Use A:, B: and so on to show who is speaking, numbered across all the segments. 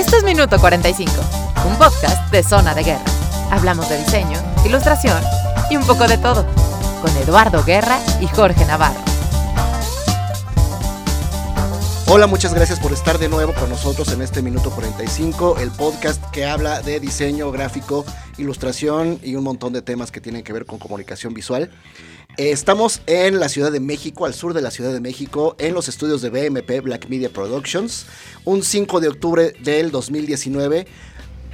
A: Esto es Minuto 45, un podcast de Zona de Guerra. Hablamos de diseño, ilustración y un poco de todo, con Eduardo Guerra y Jorge Navarro.
B: Hola, muchas gracias por estar de nuevo con nosotros en este Minuto 45, el podcast que habla de diseño gráfico, ilustración y un montón de temas que tienen que ver con comunicación visual. Eh, Estamos en la Ciudad de México, al sur de la Ciudad de México, en los estudios de BMP Black Media Productions, un 5 de octubre del 2019.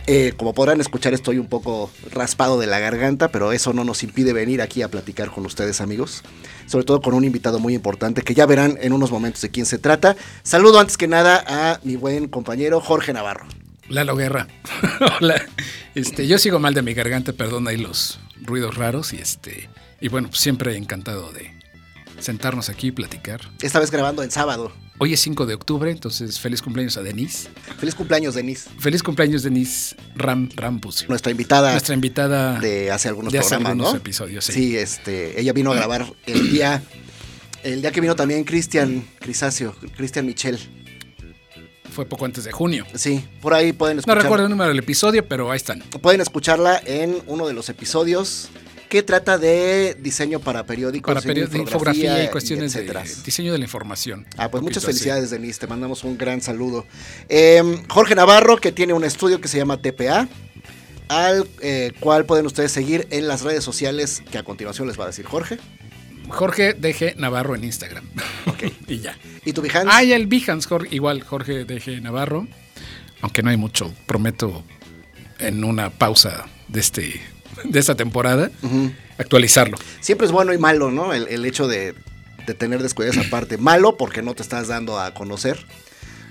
B: Eh, como podrán escuchar, estoy un poco raspado de la garganta, pero eso no nos impide venir aquí a platicar con ustedes, amigos. Sobre todo con un invitado muy importante que ya verán en unos momentos de quién se trata. Saludo antes que nada a mi buen compañero Jorge Navarro.
C: Lalo Guerra. Hola. Este, yo sigo mal de mi garganta, perdón ahí los ruidos raros y este y bueno, siempre encantado de sentarnos aquí y platicar.
B: Esta vez grabando en sábado.
C: Hoy es 5 de octubre, entonces feliz cumpleaños a Denise.
B: Feliz cumpleaños, Denise.
C: Feliz cumpleaños Denise Ram Rampus.
B: Nuestra invitada
C: Nuestra invitada
B: de hace algunos
C: de hace
B: programas,
C: algunos
B: ¿no?
C: episodios, sí.
B: Sí, este, ella vino a grabar el día, el día que vino también Cristian Crisacio, Cristian Michel.
C: Fue poco antes de junio.
B: Sí, por ahí pueden
C: No
B: escuchar.
C: recuerdo el número del episodio, pero ahí están.
B: Pueden escucharla en uno de los episodios que trata de diseño para periódicos,
C: Para periodos de infografía y cuestiones de diseño de la información.
B: Ah, pues muchas
C: poquito así.
B: felicidades, Denise. Te mandamos un gran saludo. Eh, Jorge Navarro, que tiene un estudio que se llama TPA, al eh, cual pueden ustedes seguir en las redes sociales que a continuación les va a decir Jorge.
C: Jorge DG Navarro en Instagram. y ya.
B: ¿Y tu Behance?
C: Ah, y el Behance, Jorge, igual Jorge DG Navarro. Aunque no hay mucho, prometo en una pausa de este de esta temporada actualizarlo.
B: Siempre es bueno y malo, ¿no? El, el hecho de, de tener descuidada esa parte. Malo porque no te estás dando a conocer.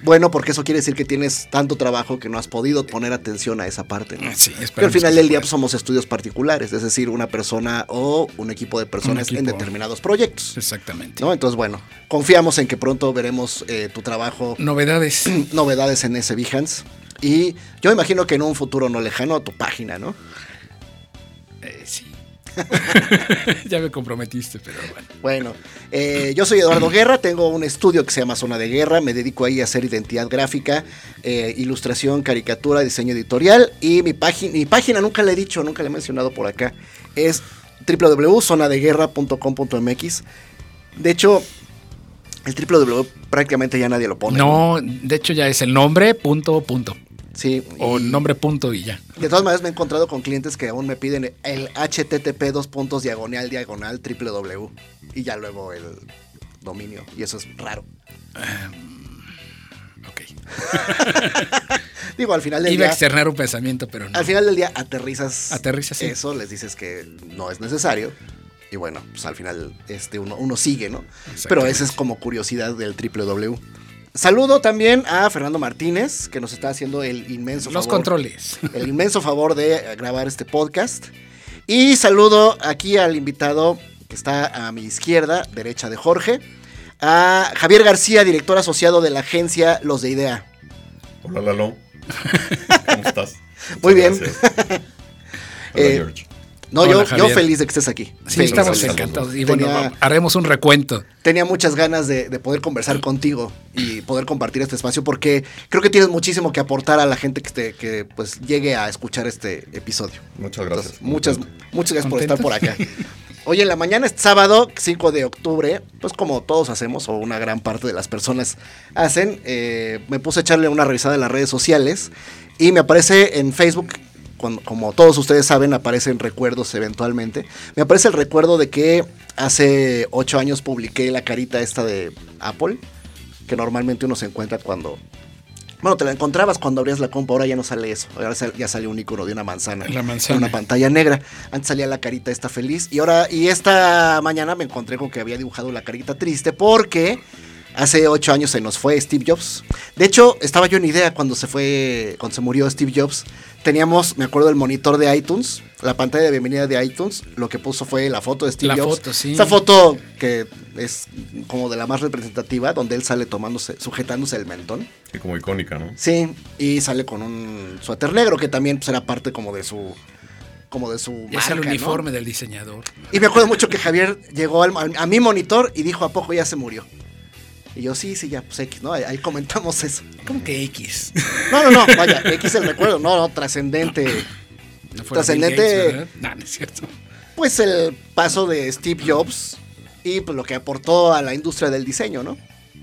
B: Bueno, porque eso quiere decir que tienes tanto trabajo que no has podido poner atención a esa parte, ¿no?
C: Sí,
B: Pero al final del día pues, somos estudios particulares, es decir, una persona o un equipo de personas en determinados proyectos.
C: Exactamente.
B: ¿no? Entonces, bueno, confiamos en que pronto veremos eh, tu trabajo,
C: Novedades.
B: novedades en ese Behance. Y yo imagino que en un futuro no lejano tu página, ¿no?
C: Eh, sí. ya me comprometiste, pero bueno.
B: Bueno, eh, yo soy Eduardo Guerra, tengo un estudio que se llama Zona de Guerra, me dedico ahí a hacer identidad gráfica, eh, ilustración, caricatura, diseño editorial y mi, página mi página nunca le he dicho, nunca le he mencionado por acá, es www.zonadeguerra.com.mx. De hecho, el www prácticamente ya nadie lo pone.
C: No, de hecho ya es el nombre, punto, punto.
B: Sí.
C: O nombre, punto y ya.
B: De todas maneras me he encontrado con clientes que aún me piden el http dos puntos diagonal diagonal www y ya luego el dominio y eso es raro.
C: Ok.
B: Digo, al final del
C: Iba a
B: día
C: externar un pensamiento, pero no.
B: Al final del día aterrizas,
C: Aterrizas, sí.
B: eso, les dices que no es necesario. Y bueno, pues al final este, uno, uno sigue, ¿no? Pero esa es como curiosidad del www. Saludo también a Fernando Martínez, que nos está haciendo el inmenso
C: Los
B: favor.
C: controles.
B: El inmenso favor de grabar este podcast. Y saludo aquí al invitado que está a mi izquierda, derecha de Jorge, a Javier García, director asociado de la agencia Los de Idea.
D: Hola Lalo. ¿Cómo estás?
B: Muy
D: Muchas
B: bien.
D: Hola
B: Eh,
D: George.
B: No,
C: Hola,
B: yo, yo feliz de que estés aquí.
C: Sí,
B: Feliz,
C: estamos
B: feliz.
C: encantados. Y bueno,
B: Tenía-
C: haremos un recuento.
B: tenía muchas ganas de, de poder conversar contigo y poder compartir este espacio porque creo que tienes muchísimo que aportar a la gente que, te- que pues llegue a escuchar este episodio.
D: Muchas gracias.
B: Entonces, muchas, muchas gracias por estar por acá. Hoy en la mañana, este sábado, 5 de octubre, pues como todos hacemos, o una gran parte de las personas hacen, eh, me puse a echarle una revisada en las redes sociales y me aparece en Facebook, cuando- como todos ustedes saben, aparecen recuerdos eventualmente. Me aparece el recuerdo de que hace 8 años publiqué la carita esta de Apple, que normalmente uno se encuentra cuando... Bueno, te la encontrabas cuando abrías la compa, ahora ya no sale eso. Ahora ya sale un icono de una manzana.
C: La
B: En
C: manzana.
B: una pantalla negra. Antes salía la carita esta feliz. Y ahora, y esta mañana me encontré con que había dibujado la carita triste porque hace ocho años se nos fue Steve Jobs. De hecho, estaba yo en idea cuando se fue, cuando se murió Steve Jobs. Teníamos, me acuerdo, el monitor de iTunes, la pantalla de bienvenida de iTunes. Lo que puso fue la foto de Steve
C: La
B: Jobs.
C: foto, sí.
B: Esta foto que es como de la más representativa, donde él sale tomándose, sujetándose el mentón.
D: Sí, como icónica, ¿no?
B: Sí, y sale con un suéter negro que también pues, era parte como de su como de su
C: Es
B: marca,
C: el
B: ¿no?
C: uniforme del diseñador.
B: Y me acuerdo mucho que Javier llegó al- a, mi monitor y dijo a poco ya se murió. Y yo, sí, sí, ya, pues X, ¿no? Ahí, ahí comentamos eso.
C: ¿Cómo que X?
B: No, no, no, vaya, X el recuerdo, no, no, trascendente.
C: No
B: Trascendente.
C: No, no es cierto.
B: Pues el paso de Steve Jobs y pues lo que aportó a la industria del diseño, ¿no?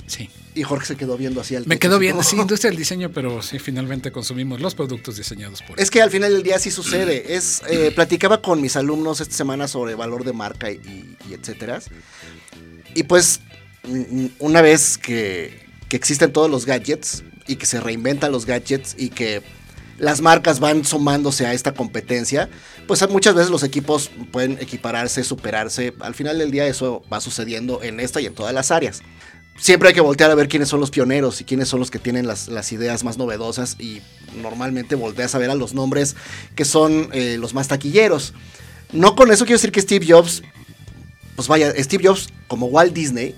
C: Sí.
B: Y Jorge se quedó viendo así al
C: Me quedó
B: como-
C: sí, industria del diseño, pero sí, finalmente consumimos los productos diseñados por
B: Es que al final del día sí sucede. Es, eh, platicaba con mis alumnos esta semana sobre valor de marca y, y- y etcétera. Y pues, una vez que, que existen todos los gadgets y que se reinventan los gadgets y que las marcas van sumándose a esta competencia, pues muchas veces los equipos pueden equipararse, superarse. Al final del día eso va sucediendo en esta y en todas las áreas. Siempre hay que voltear a ver quiénes son los pioneros y quiénes son los que tienen las, las ideas más novedosas y normalmente volteas a ver a los nombres que son eh, los más taquilleros. No con eso quiero decir que Steve Jobs, pues vaya, Steve Jobs como Walt Disney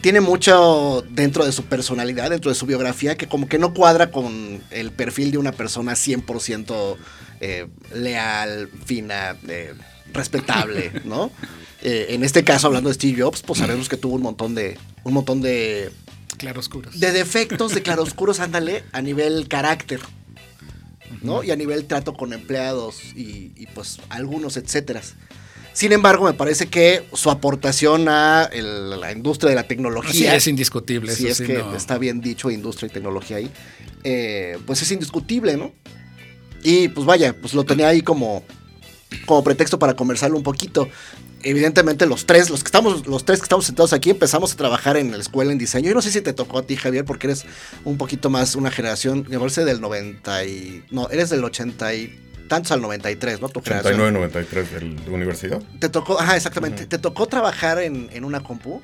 B: tiene mucho dentro de su personalidad, dentro de su biografía, que como que no cuadra con el perfil de una persona 100% eh, leal, fina, eh, respetable, ¿no? Eh, en este caso, hablando de Steve Jobs, pues sabemos que tuvo un montón de, un montón de,
C: claroscuros.
B: de defectos, de claroscuros, ándale, a nivel carácter, ¿no? Y a nivel trato con empleados y, y, pues algunos, etcétera. Sin embargo, me parece que su aportación a el- la industria de la
C: Sí,
B: tecnología,
C: es indiscutible.
B: si
C: eso
B: es
C: sí,
B: que
C: no.
B: está bien dicho industria y tecnología ahí, eh, pues es indiscutible, ¿no? Y pues vaya, pues lo tenía ahí como, como pretexto para conversarlo un poquito. Evidentemente los tres, los que estamos, los tres que estamos sentados aquí empezamos a trabajar en la escuela en diseño. Yo no sé si te tocó a ti, Javier, porque eres un poquito más una generación, me parece del 90 y. No, eres del 80 y tantos al 93, ¿no? Tu generación.
D: 89, 93 del- de universidad.
B: Te tocó, ajá, exactamente. ¿Te tocó trabajar en, en una compu?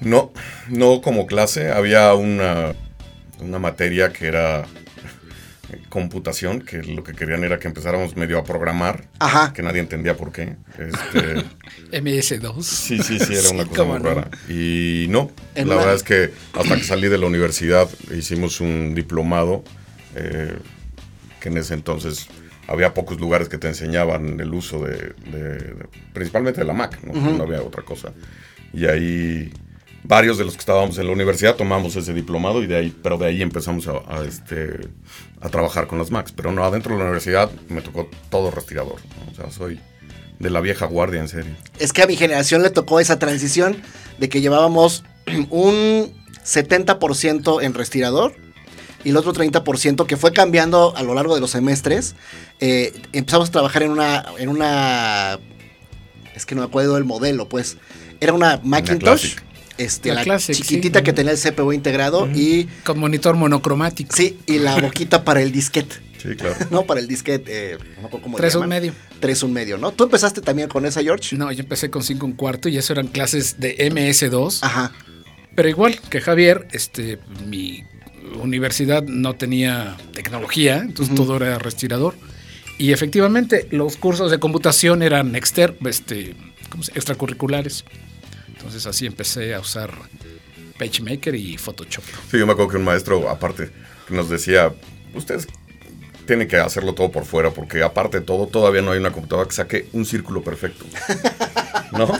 D: No, no como clase. Había una, una materia que era computación, que lo que querían era que empezáramos medio a programar,
B: Ajá.
D: que nadie entendía por qué. Este,
C: MS2.
D: sí, sí, sí, era una
C: Sí,
D: cosa muy
C: no.
D: rara. Y no,
B: En
D: la
B: una-
D: verdad es que hasta que salí de la universidad hicimos un diplomado, eh, que en ese entonces había pocos lugares que te enseñaban el uso de, de- principalmente de la Mac, ¿no?
B: Ujú.
D: no había otra cosa. Y ahí varios de los que estábamos en la universidad tomamos ese diplomado y de ahí, pero de ahí empezamos a, a, este, a trabajar con las Macs. Pero no, adentro de la universidad me tocó todo respirador. ¿no? O sea, soy de la vieja guardia, en serio.
B: Es que a mi generación le tocó esa transición de que llevábamos un 70% en respirador y el otro 30% que fue cambiando a lo largo de los semestres. Eh, empezamos a trabajar en una, en una, es que no me acuerdo del modelo, pues. Era una Macintosh,
D: Classic.
B: este,
C: La
B: la,
C: Classic,
B: chiquitita
C: sí.
B: que tenía el CPU integrado y,
C: Con monitor monocromático.
B: sí, y la boquita para el disquete.
D: Sí, claro.
B: No, para el disquete, eh, no me acuerdo cómo le
C: Tres un medio.
B: Tres un medio, ¿no? ¿Tú empezaste también con esa, George?
C: No, yo empecé con 5 un cuarto y eso eran clases de MS2.
B: Ajá.
C: Pero igual que Javier, este, mi universidad no tenía tecnología, entonces
B: Ujú.
C: todo era respirador. Y efectivamente, los cursos de computación eran exter, este, ¿cómo se- extracurriculares. Entonces así empecé a usar PageMaker y Photoshop.
D: Sí, yo me acuerdo que un maestro, aparte, nos decía, ustedes tienen que hacerlo todo por fuera, porque aparte de todo, todavía no hay una computadora que saque un círculo perfecto. ¿No?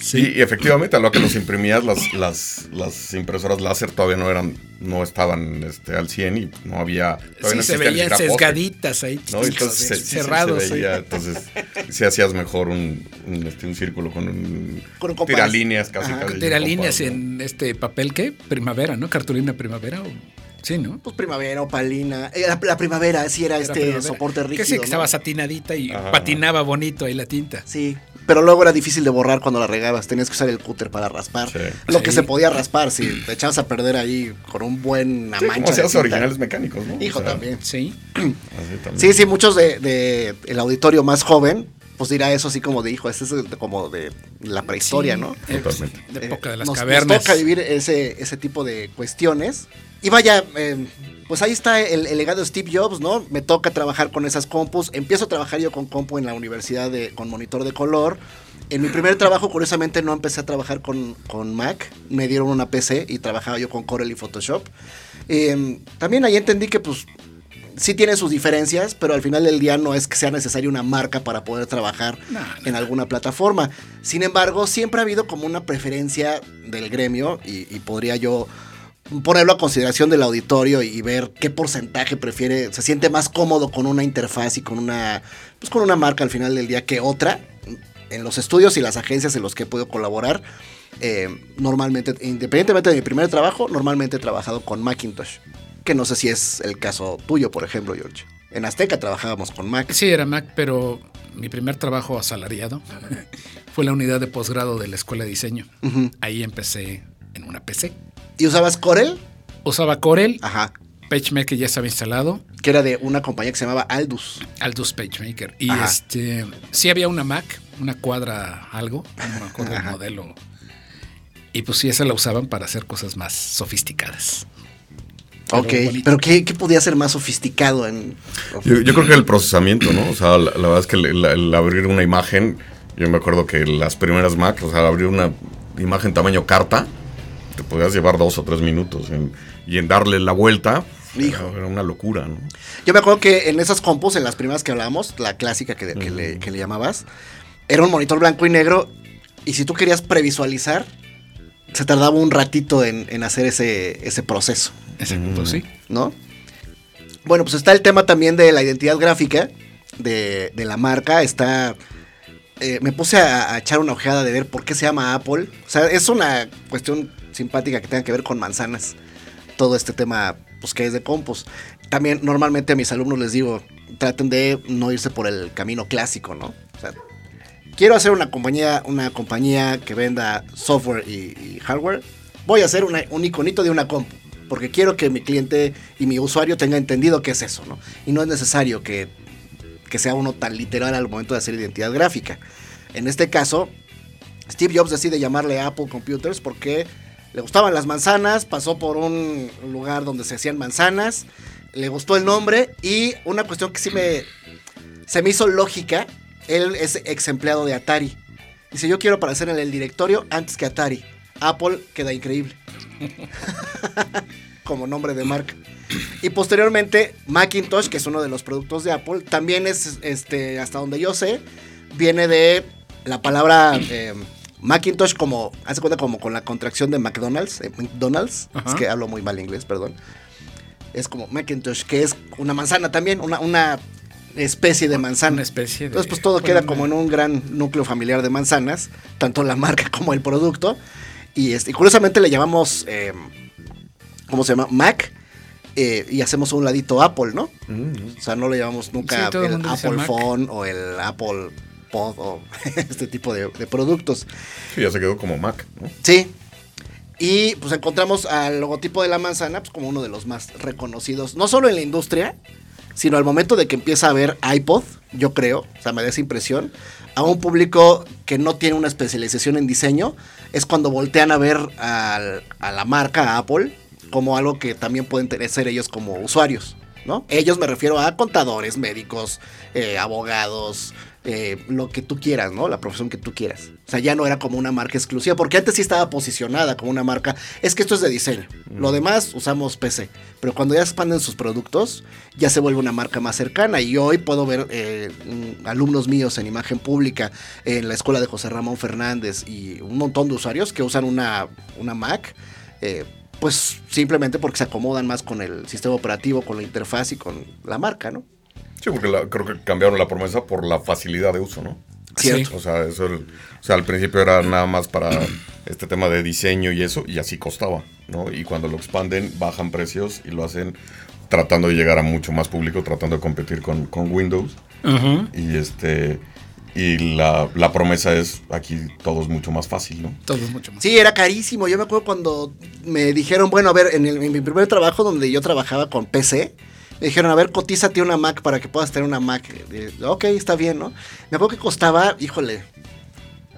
D: Sí. Y, efectivamente, a lo que nos imprimías, las, las, las impresoras láser todavía no eran, no estaban este, al 100 y no había... todavía
C: Sí,
D: no
C: se veían sesgaditas ahí,
D: ¿no? Entonces, se- sí, sí,
C: cerrados.
D: se veía, entonces, si hacías mejor un, un, este, un círculo con un,
B: Con un
D: tiralíneas casi.
B: Ajá.
D: casi,
C: Era
D: un
C: líneas
D: compás, ¿no?
C: en este papel, ¿qué? Primavera, ¿no? Cartulina primavera. o- Sí, ¿no?
B: Pues primavera, opalina. Eh, la, la primavera, sí era,
C: Era
B: este
C: primavera.
B: soporte rígido.
C: Que sí, que
B: ¿no?
C: estaba satinadita y
D: Ajá.
C: patinaba bonito ahí la tinta.
B: Sí, pero luego era difícil de borrar cuando la regabas. Tenías que usar el cúter para raspar.
D: Sí.
B: Lo que se podía raspar, si te echabas a perder ahí con un buen
D: Sí,
B: mancha.
D: como
B: de tinta.
D: originales mecánicos, ¿no?
B: Hijo
D: O sea,
B: también.
C: Sí.
D: así también.
B: Sí, sí, muchos de, de el auditorio más joven, pues dirá eso así como de hijo, este es de- como de la prehistoria,
C: Sí,
B: ¿no?
C: eh,
D: Totalmente.
C: De
B: Eh,
C: época de las
B: nos, nos
C: cavernas.
B: toca vivir ese, ese tipo de cuestiones. Y vaya, eh, pues ahí está el, el legado de Steve Jobs, ¿no? Me toca trabajar con esas compus. Empiezo a trabajar yo con compu en la universidad de, con monitor de color. En mi primer trabajo, curiosamente, no empecé a trabajar con, con Mac. Me dieron una PC y trabajaba yo con Corel y Photoshop. Eh, también ahí entendí que, pues, sí tiene sus diferencias, pero al final del día no es que sea necesaria una marca para poder trabajar
C: No, no.
B: en alguna plataforma. Sin embargo, siempre ha habido como una preferencia del gremio y, y podría yo ponerlo a consideración del auditorio y ver qué porcentaje prefiere, se siente más cómodo con una interfaz y con una, pues con una marca al final del día que otra. En los estudios y las agencias en los que he podido colaborar, eh, normalmente, independientemente de mi primer trabajo, normalmente he trabajado con Macintosh. Que no sé si es el caso tuyo, por ejemplo, George. En Azteca trabajábamos con Mac.
C: Sí, era Mac, pero mi primer trabajo asalariado fue la unidad de posgrado de la Escuela de Diseño. Ahí empecé en una PC.
B: ¿Y usabas Corel?
C: Usaba Corel,
B: Ajá.
C: PageMaker ya estaba instalado,
B: Que era de una compañía que se llamaba Aldus.
C: Aldus PageMaker. Y
B: Ajá.
C: este sí había una Mac, una cuadra algo, el
B: Ajá.
C: modelo. Y pues sí, esa la usaban para hacer cosas más sofisticadas. Pero
B: ok.
C: bonito.
B: Pero ¿qué, qué podía ser más sofisticado en.
D: Yo, yo creo que el procesamiento, ¿no? O sea, la, la verdad es que el, el abrir una imagen, yo me acuerdo que las primeras Mac, o sea, abrir una imagen tamaño carta, te podías llevar dos o tres minutos. en- y en darle la vuelta,
B: Hijo.
D: era una locura, ¿no?
B: Yo me acuerdo que en esas compus, en las primeras que hablábamos, la clásica que, que le, que le llamabas, era un monitor blanco y negro. Y si tú querías previsualizar, se tardaba un ratito en, en hacer ese, ese proceso,
D: Mm.
C: Pues sí.
B: ¿no? Bueno, pues está el tema también de la identidad gráfica de, de la marca. Está. eh, me puse a, a echar una ojeada de ver por qué se llama Apple. O sea, es una cuestión simpática que tenga que ver con manzanas. Todo este tema, pues que es de compus. También normalmente a mis alumnos les digo, traten de no irse por el camino clásico, ¿no? O sea, quiero hacer una compañía, una compañía que venda software y, y hardware. Voy a hacer una- un iconito de una compu. Porque quiero que mi cliente y mi usuario tenga entendido qué es eso, ¿no? Y no es necesario que, que sea uno tan literal al momento de hacer identidad gráfica. En este caso, Steve Jobs decide llamarle Apple Computers porque le gustaban las manzanas, pasó por un lugar donde se hacían manzanas, le gustó el nombre y una cuestión que sí me se me hizo lógica, él es ex empleado de Atari. Dice, yo quiero aparecer en el directorio antes que Atari. Apple queda increíble. Como nombre de marca. Y posteriormente, Macintosh, que es uno de los productos de Apple, también es, este, hasta donde yo sé, viene de la palabra eh, Macintosh como, hace cuenta como con la contracción de McDonald's, eh, McDonald's,
C: Ajá.
B: es que hablo muy mal inglés, perdón. Es como Macintosh, que es una manzana también, una, una especie de manzana.
C: Una especie de.
B: Entonces, pues todo queda como en un gran núcleo familiar de manzanas, tanto la marca como el producto. Y, este, y curiosamente le llamamos, eh, ¿cómo se llama? Mac. eh, y hacemos un ladito Apple, ¿no? O sea, no le llamamos nunca
C: Sí, el
B: Apple
C: Mac.
B: Phone o el Apple Pod o este tipo de, de productos.
D: Sí, ya se quedó como Mac, ¿no?
B: Sí. Y pues encontramos al logotipo de la manzana pues, como uno de los más reconocidos, no solo en la industria, sino al momento de que empieza a ver iPod, yo creo, o sea, me da esa impresión, a un público que no tiene una especialización en diseño, es cuando voltean a ver a la marca, a Apple, como algo que también pueden tener, ser ellos como usuarios, ¿no? Ellos me refiero a contadores, médicos, eh, abogados, eh, lo que tú quieras, ¿no? La profesión que tú quieras. O sea, ya no era como una marca exclusiva, porque antes sí estaba posicionada como una marca. Es que esto es de diseño. Lo demás usamos PC. Pero cuando ya expanden sus productos, ya se vuelve una marca más cercana. Y hoy puedo ver eh, mm, alumnos míos en imagen pública en la escuela de José Ramón Fernández y un montón de usuarios que usan una, una Mac. eh, pues simplemente porque se acomodan más con el sistema operativo, con la interfaz y con la marca, ¿no?
D: Sí, porque la- creo que cambiaron la promesa por la facilidad de uso, ¿no?
B: Cierto.
D: O sea, eso el- o sea, al principio era nada más para este tema de diseño y eso, y así costaba, ¿no? Y cuando lo expanden, bajan precios y lo hacen tratando de llegar a mucho más público, tratando de competir con, con Windows. Y este y la, la promesa es aquí todo es mucho más fácil, ¿no?
C: Todo es mucho más.
B: Sí, era carísimo. Yo me acuerdo cuando me dijeron, bueno, a ver, en, el- en mi primer trabajo donde yo trabajaba con PC, me dijeron, a ver, cotízate una Mac para que puedas tener una Mac. Ok, está bien, ¿no? Me acuerdo que costaba, híjole,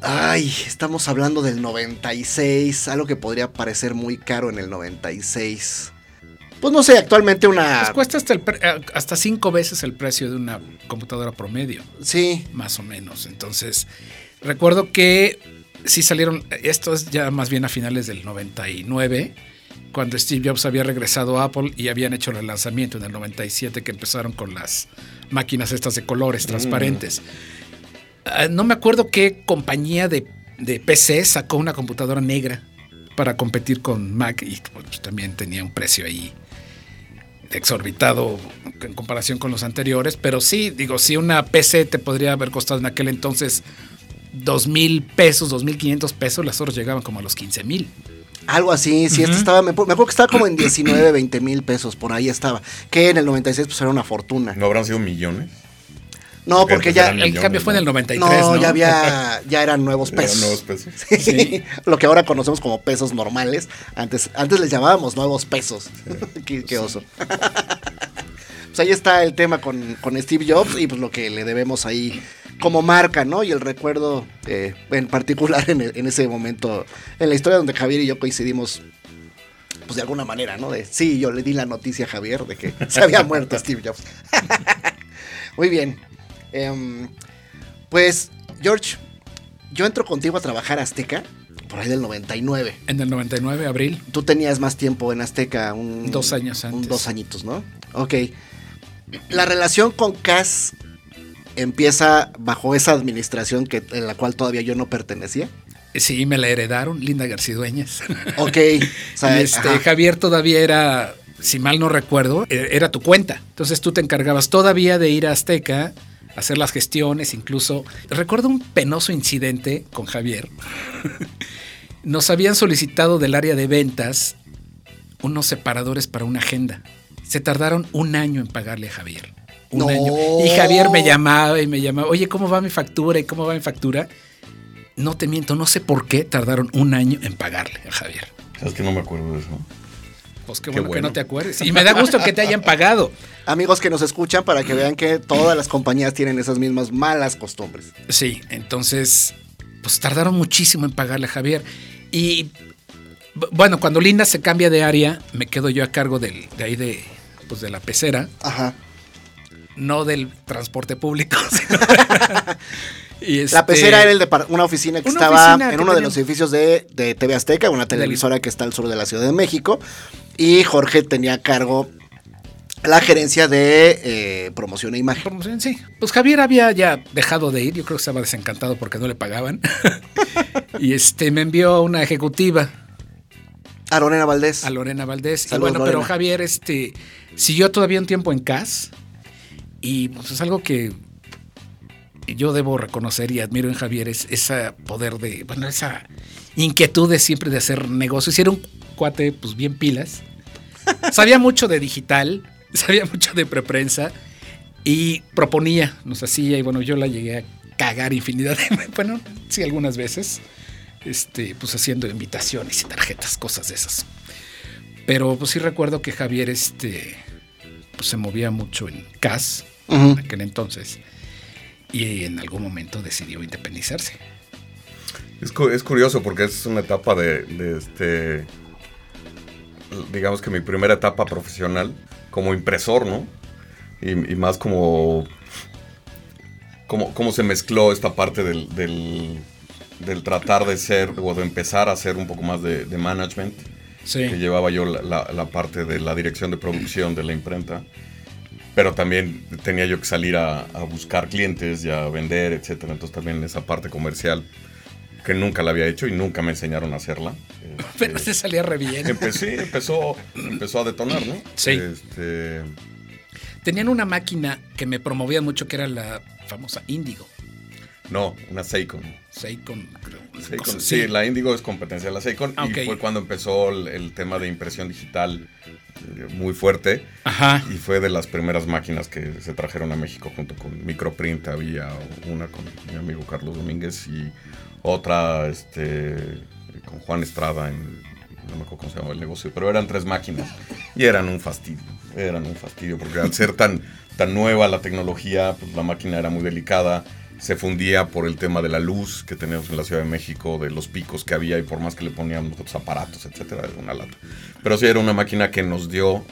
B: ay, estamos hablando del 96, algo que podría parecer muy caro en el 96. Pues no sé, actualmente una...
C: Pues cuesta hasta, el pre- eh, hasta cinco veces el precio de una computadora promedio,
B: Sí,
C: más o menos. Entonces, recuerdo que sí salieron, esto es ya más bien a finales del 99, cuando Steve Jobs había regresado a Apple y habían hecho el lanzamiento en el 97 que empezaron con las máquinas estas de colores transparentes. Ah, no me acuerdo qué compañía de, de PC sacó una computadora negra para competir con Mac y pues, también tenía un precio ahí exorbitado en comparación con los anteriores, pero sí, digo, si una PC te podría haber costado en aquel entonces dos mil pesos, dos mil quinientos pesos, las horas llegaban como a los 15 mil.
B: Algo así, sí, este estaba, me, me acuerdo que estaba como en 19, 20 mil pesos, por ahí estaba. Que en el 96 pues era una fortuna.
D: ¿No habrán sido millones?
B: No, porque
D: pues
B: ya,
D: eran
C: El
D: millones,
C: cambio fue en el
D: ¿no?
C: 93,
B: no,
C: ¿no?
B: ya había, ya eran nuevos
D: Eran
B: pesos.
D: nuevos pesos.
B: Sí, Lo que ahora conocemos como pesos normales. Antes, antes les llamábamos nuevos pesos. qué, qué oso. pues ahí está el tema con, con Steve Jobs y pues lo que le debemos ahí como marca, ¿no? Y el recuerdo eh, en particular en, en ese momento, en la historia donde Javier y yo coincidimos, pues de alguna manera, ¿no? De sí, yo le di la noticia a Javier de que se había muerto Steve Jobs. Muy bien. Em, pues, George, yo entro contigo a trabajar a Azteca por ahí del 99.
C: En el 99, abril.
B: Tú tenías más tiempo en Azteca, un,
C: Dos años
B: un
C: antes.
B: dos añitos, ¿no? Ok. La relación con CAS empieza bajo esa administración que, en la cual todavía yo no pertenecía.
C: Sí, me la heredaron, Linda Garcidueñas.
B: Ok. O sea,
C: este. Javier todavía era, si mal no recuerdo, e- era tu cuenta. Entonces tú te encargabas todavía de ir a Azteca, hacer las gestiones, incluso. Recuerdo un penoso incidente con Javier. Nos habían solicitado del área de ventas unos separadores para una agenda. Se tardaron un año en pagarle a Javier. Un
B: No.
C: año. Y Javier me llamaba y me llamaba, oye, ¿cómo va mi factura? ¿Y cómo va mi factura? No te miento, no sé por qué tardaron un año en pagarle a Javier.
D: ¿Sabes que no me acuerdo de eso?
C: Pues qué
D: Qué
C: bueno, que no te acuerdes. Y me da gusto que te hayan pagado.
B: Amigos que nos escuchan para que vean que todas las compañías tienen esas mismas malas costumbres.
C: Sí, entonces, pues tardaron muchísimo en pagarle a Javier. Y bueno, cuando Linda se cambia de área, me quedo yo a cargo del, de ahí de, pues de la pecera,
B: Ajá.
C: No del transporte público. sino- y
B: La
C: este,
B: pecera era el de una oficina que
C: una
B: estaba
C: oficina
B: en
C: que
B: uno de los edificios de, de TV Azteca, una televisora que está al sur de la Ciudad de México. Y Jorge tenía a cargo la gerencia de eh, promoción e imagen.
C: promoción, Sí, pues Javier había ya dejado de ir, yo creo que estaba desencantado porque no le pagaban. y este me envió a una ejecutiva
B: A Lorena Valdés.
C: a Lorena Valdés. y bueno, pero
B: Lorena.
C: Javier este, siguió todavía un tiempo en CAS. Y pues, es algo que yo debo reconocer y admiro en Javier, es ese poder de, bueno, esa inquietud de siempre de hacer negocios. Y era un cuate, pues bien pilas. Sabía mucho de digital, sabía mucho de preprensa y proponía, nos hacía, y bueno, yo la llegué a cagar infinidad de, bueno, sí, algunas veces, este, pues haciendo invitaciones y tarjetas, cosas de esas. Pero pues sí recuerdo que Javier, este, pues se movía mucho en CAS, En aquel entonces, y en algún momento decidió independizarse.
D: Es, cu- es curioso porque es una etapa de, de este. Digamos que mi primera etapa profesional como impresor, ¿no? Y, y más como. Cómo, cómo se mezcló esta parte del, del, del tratar de ser o de empezar a hacer un poco más de, de management.
C: Sí.
D: que llevaba yo la, la- la parte de la dirección de producción de la imprenta. Pero también tenía yo que salir a, a buscar clientes y a vender, etcétera. Entonces también esa parte comercial que nunca la había hecho y nunca me enseñaron a hacerla.
C: Pero
D: Este,
C: se salía re bien.
D: empecé, empezó, empezó a detonar, ¿no?
C: Sí.
D: Este,
C: Tenían una máquina que me promovía mucho que era la famosa Indigo.
D: no, una Seikon.
C: Seikon, creo.
D: Seikon, sí,
C: así.
D: la Indigo es competencia de la Seikon
C: Ah, ok.
D: y fue cuando empezó el, el tema de impresión digital eh, muy fuerte.
C: Ajá.
D: Y fue de las primeras máquinas que se trajeron a México junto con Microprint. Había una con mi amigo Carlos Domínguez y otra este, con Juan Estrada en, no me acuerdo cómo se llamaba el negocio, pero eran tres máquinas y eran un fastidio. Eran un fastidio porque al ser tan, tan nueva la tecnología, pues la máquina era muy delicada. Se fundía por el tema de la luz que teníamos en la Ciudad de México, de los picos que había y por más que le poníamos otros aparatos, etcétera, era una lata. Pero sí era una máquina que nos dio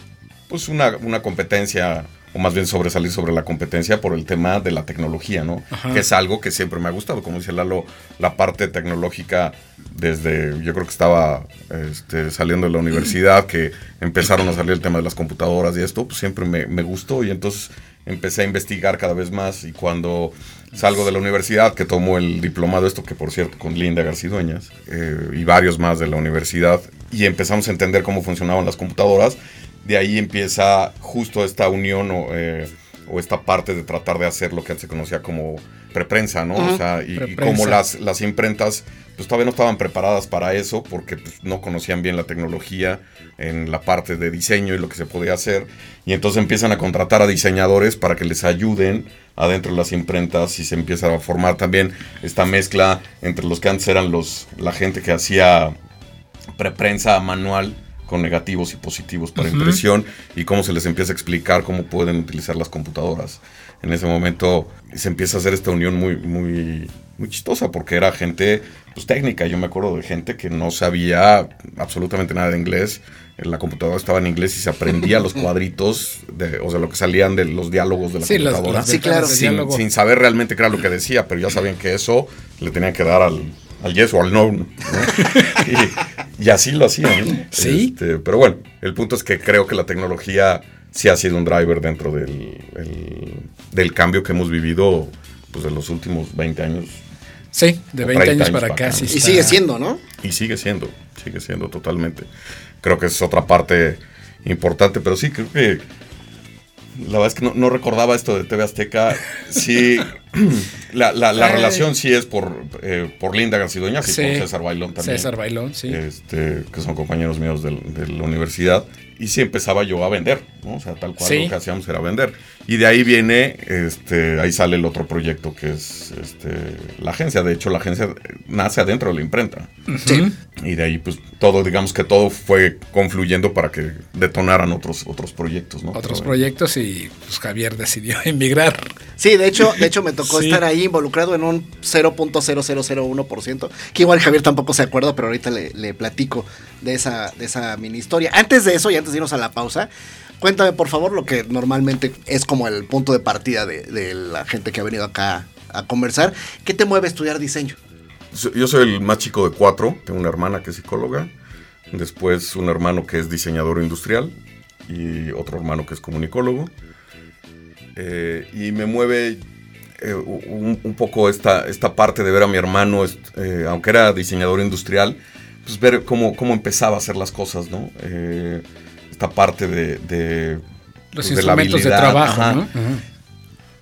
D: pues una, una competencia o más bien sobresalir sobre la competencia por el tema de la tecnología, ¿no? Que es algo que siempre me ha gustado, como dice Lalo, la parte tecnológica desde, yo creo que estaba este, saliendo de la universidad, que empezaron a salir el tema de las computadoras y esto, pues siempre me, me gustó y entonces empecé a investigar cada vez más y cuando salgo de la universidad, que tomo el diplomado, esto que por cierto con Linda Garcidueñas eh, y varios más de la universidad, y empezamos a entender cómo funcionaban las computadoras, de ahí empieza justo esta unión o, eh, o esta parte de tratar de hacer lo que antes se conocía como preprensa, ¿no? O sea, y, y como las, las imprentas pues todavía no estaban preparadas para eso porque pues, no conocían bien la tecnología en la parte de diseño y lo que se podía hacer. Y entonces empiezan a contratar a diseñadores para que les ayuden adentro de las imprentas y se empieza a formar también esta mezcla entre los que antes eran los, la gente que hacía preprensa manual con negativos y positivos para impresión y cómo se les empieza a explicar cómo pueden utilizar las computadoras. En ese momento se empieza a hacer esta unión muy, muy, muy chistosa porque era gente pues, técnica. Yo me acuerdo de gente que no sabía absolutamente nada de inglés. La computadora estaba en inglés y se aprendía los cuadritos, de, o sea, lo que salían de los diálogos de la
C: Sí,
D: computadora.
C: las
B: Sí, claro.
D: sin, sin saber realmente qué era lo que decía, pero ya sabían que eso le tenían que dar al, al yes o al no. ¿no? y, y así lo hacían. ¿no?
C: Sí.
D: Este, pero bueno, el punto es que creo que la tecnología sí ha sido un driver dentro del, el- del cambio que hemos vivido pues, de los últimos 20 años.
C: Sí, de
D: O
C: 20
D: 30
C: años
D: años
C: para acá. sí
B: Y sigue siendo, ¿no?
D: Y sigue siendo, sigue siendo totalmente. Creo que es otra parte importante, pero sí, creo que la verdad es que no, no recordaba esto de TV Azteca. Sí, la, la- la
C: Ay.
D: relación sí es por, eh, por Linda Garcidueñas y
C: Sí.
D: por César Bailón también.
C: César Bailón, sí.
D: este, que son compañeros míos de, la universidad. Y sí empezaba yo a vender, ¿no? O sea, tal cual
C: Sí.
D: lo que hacíamos era vender. Y de ahí viene, este, ahí sale el otro proyecto que es este, la agencia. De hecho, la agencia nace adentro de la imprenta.
C: Ujú.
D: Y de ahí, pues, todo, digamos que todo fue confluyendo para que detonaran otros, otros proyectos, ¿no?
C: Otros
D: Pero,
C: proyectos y pues Javier decidió emigrar.
B: Sí, de hecho, de hecho me tocó
C: Sí.
B: estar ahí involucrado en un 0.0001%, que igual Javier tampoco se acuerda, pero ahorita le, le platico de esa, de esa mini historia. Antes de eso y antes de irnos a la pausa, cuéntame por favor lo que normalmente es como el punto de partida de, la gente que ha venido acá a conversar. ¿Qué te mueve a estudiar diseño?
D: Yo soy el más chico de cuatro. Tengo una hermana que es psicóloga. Después un hermano que es diseñador industrial. Y otro hermano que es comunicólogo. Eh, y me mueve eh, un, poco esta, esta parte de ver a mi hermano, eh, aunque era diseñador industrial, pues ver cómo, cómo empezaba a hacer las cosas, ¿no? Esta parte de... de,
C: Los
D: pues, de la
C: instrumentos de, trabajo,
D: ajá.
C: ¿no? Ujú.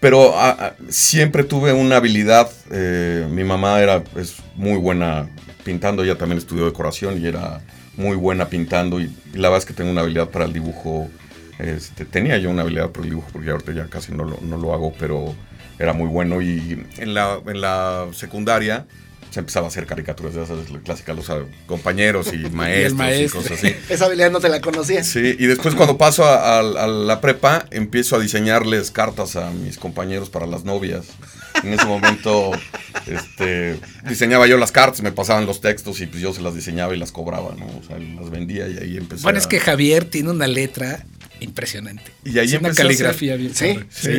D: Pero ah, ah, siempre tuve una habilidad. eh, mi mamá era es muy buena pintando, ella también estudió decoración y era muy buena pintando. Y, y la verdad es que tengo una habilidad para el dibujo. Este, tenía yo una habilidad para el dibujo porque ahorita ya casi no lo, no lo hago, pero era muy bueno. Y en la, en la secundaria se empezaba a hacer caricaturas, ya sabes, la clásica, los ah, compañeros y maestros y,
C: maestro.
D: cosas así.
B: Esa habilidad no te la conocía.
D: Sí, y después cuando paso a, a- a la prepa, empiezo a diseñarles cartas a mis compañeros para las novias. En ese momento, este, diseñaba yo las cartas, me pasaban los textos y pues yo se las diseñaba y las cobraba, ¿no? O sea, las vendía y ahí empecé
C: Bueno,
D: a-
C: es que Javier tiene una letra impresionante.
D: Y ahí
C: es una
D: hacer-
C: caligrafía bien
B: Sí.
D: Sí,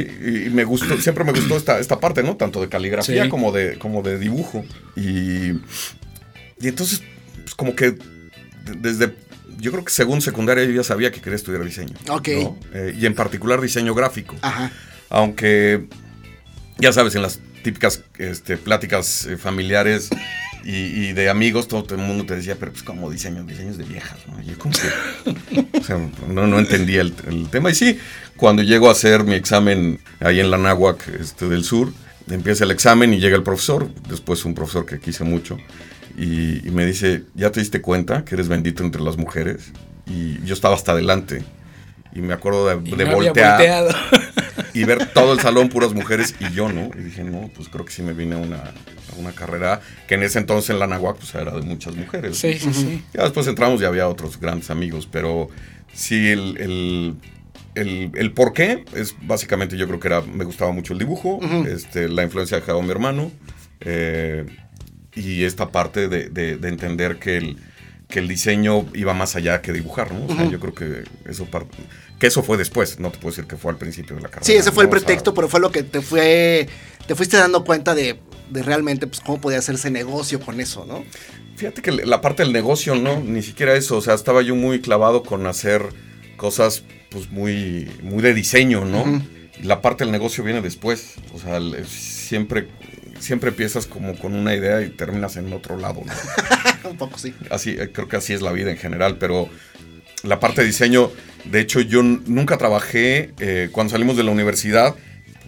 D: y me gustó, siempre me gustó esta, esta parte, ¿no? Tanto de caligrafía
C: Sí.
D: como, de, como de dibujo. Y, y entonces, pues como que de- desde, yo creo que según secundaria yo ya sabía que quería estudiar diseño.
B: Ok.
D: ¿no? Eh, y en particular diseño gráfico.
B: Ajá.
D: Aunque, ya sabes, en las típicas este, pláticas eh, familiares y, y de amigos, todo, el mundo te decía, pero pues como diseño, diseños de viejas, ¿no? Yo como que, o sea, no, no entendía el, el tema. Y sí, cuando llego a hacer mi examen ahí en la Náhuac este, del Sur, empieza el examen y llega el profesor, después un profesor que quise mucho, y, y me dice, ¿ya te diste cuenta que eres bendito entre las mujeres? Y yo estaba hasta adelante. Y me acuerdo de, de
C: no
D: voltear
C: volteado.
D: Y ver todo el salón puras mujeres y yo no. Y dije, no, pues creo que sí me vine a una, a una carrera que en ese entonces en la Nahuac pues era de muchas mujeres.
C: Sí, sí, sí.
D: Ya después entramos y había otros grandes amigos, pero sí el, el, el, el por qué es básicamente yo creo que era, me gustaba mucho el dibujo, este, la influencia dejaba mi hermano eh, y esta parte de, de- de entender que el, que el diseño iba más allá que dibujar, ¿no? O sea, yo creo que eso par- que eso fue después, no te puedo decir que fue al principio de la carrera.
B: Sí, ese fue el
D: ¿no? O sea,
B: pretexto, pero fue lo que te fue. Te fuiste dando cuenta de, de realmente pues, cómo podía hacerse negocio con eso, ¿no?
D: Fíjate que la parte del negocio, no, ni siquiera eso, o sea, estaba yo muy clavado con hacer cosas pues muy muy de diseño, ¿no? Y la parte del negocio viene después, o sea, siempre siempre empiezas como con una idea y terminas en otro lado, ¿no?
B: Un poco sí.
D: así, eh, creo que así es la vida en general, pero la parte de diseño, de hecho yo nunca trabajé, eh, cuando salimos de la universidad,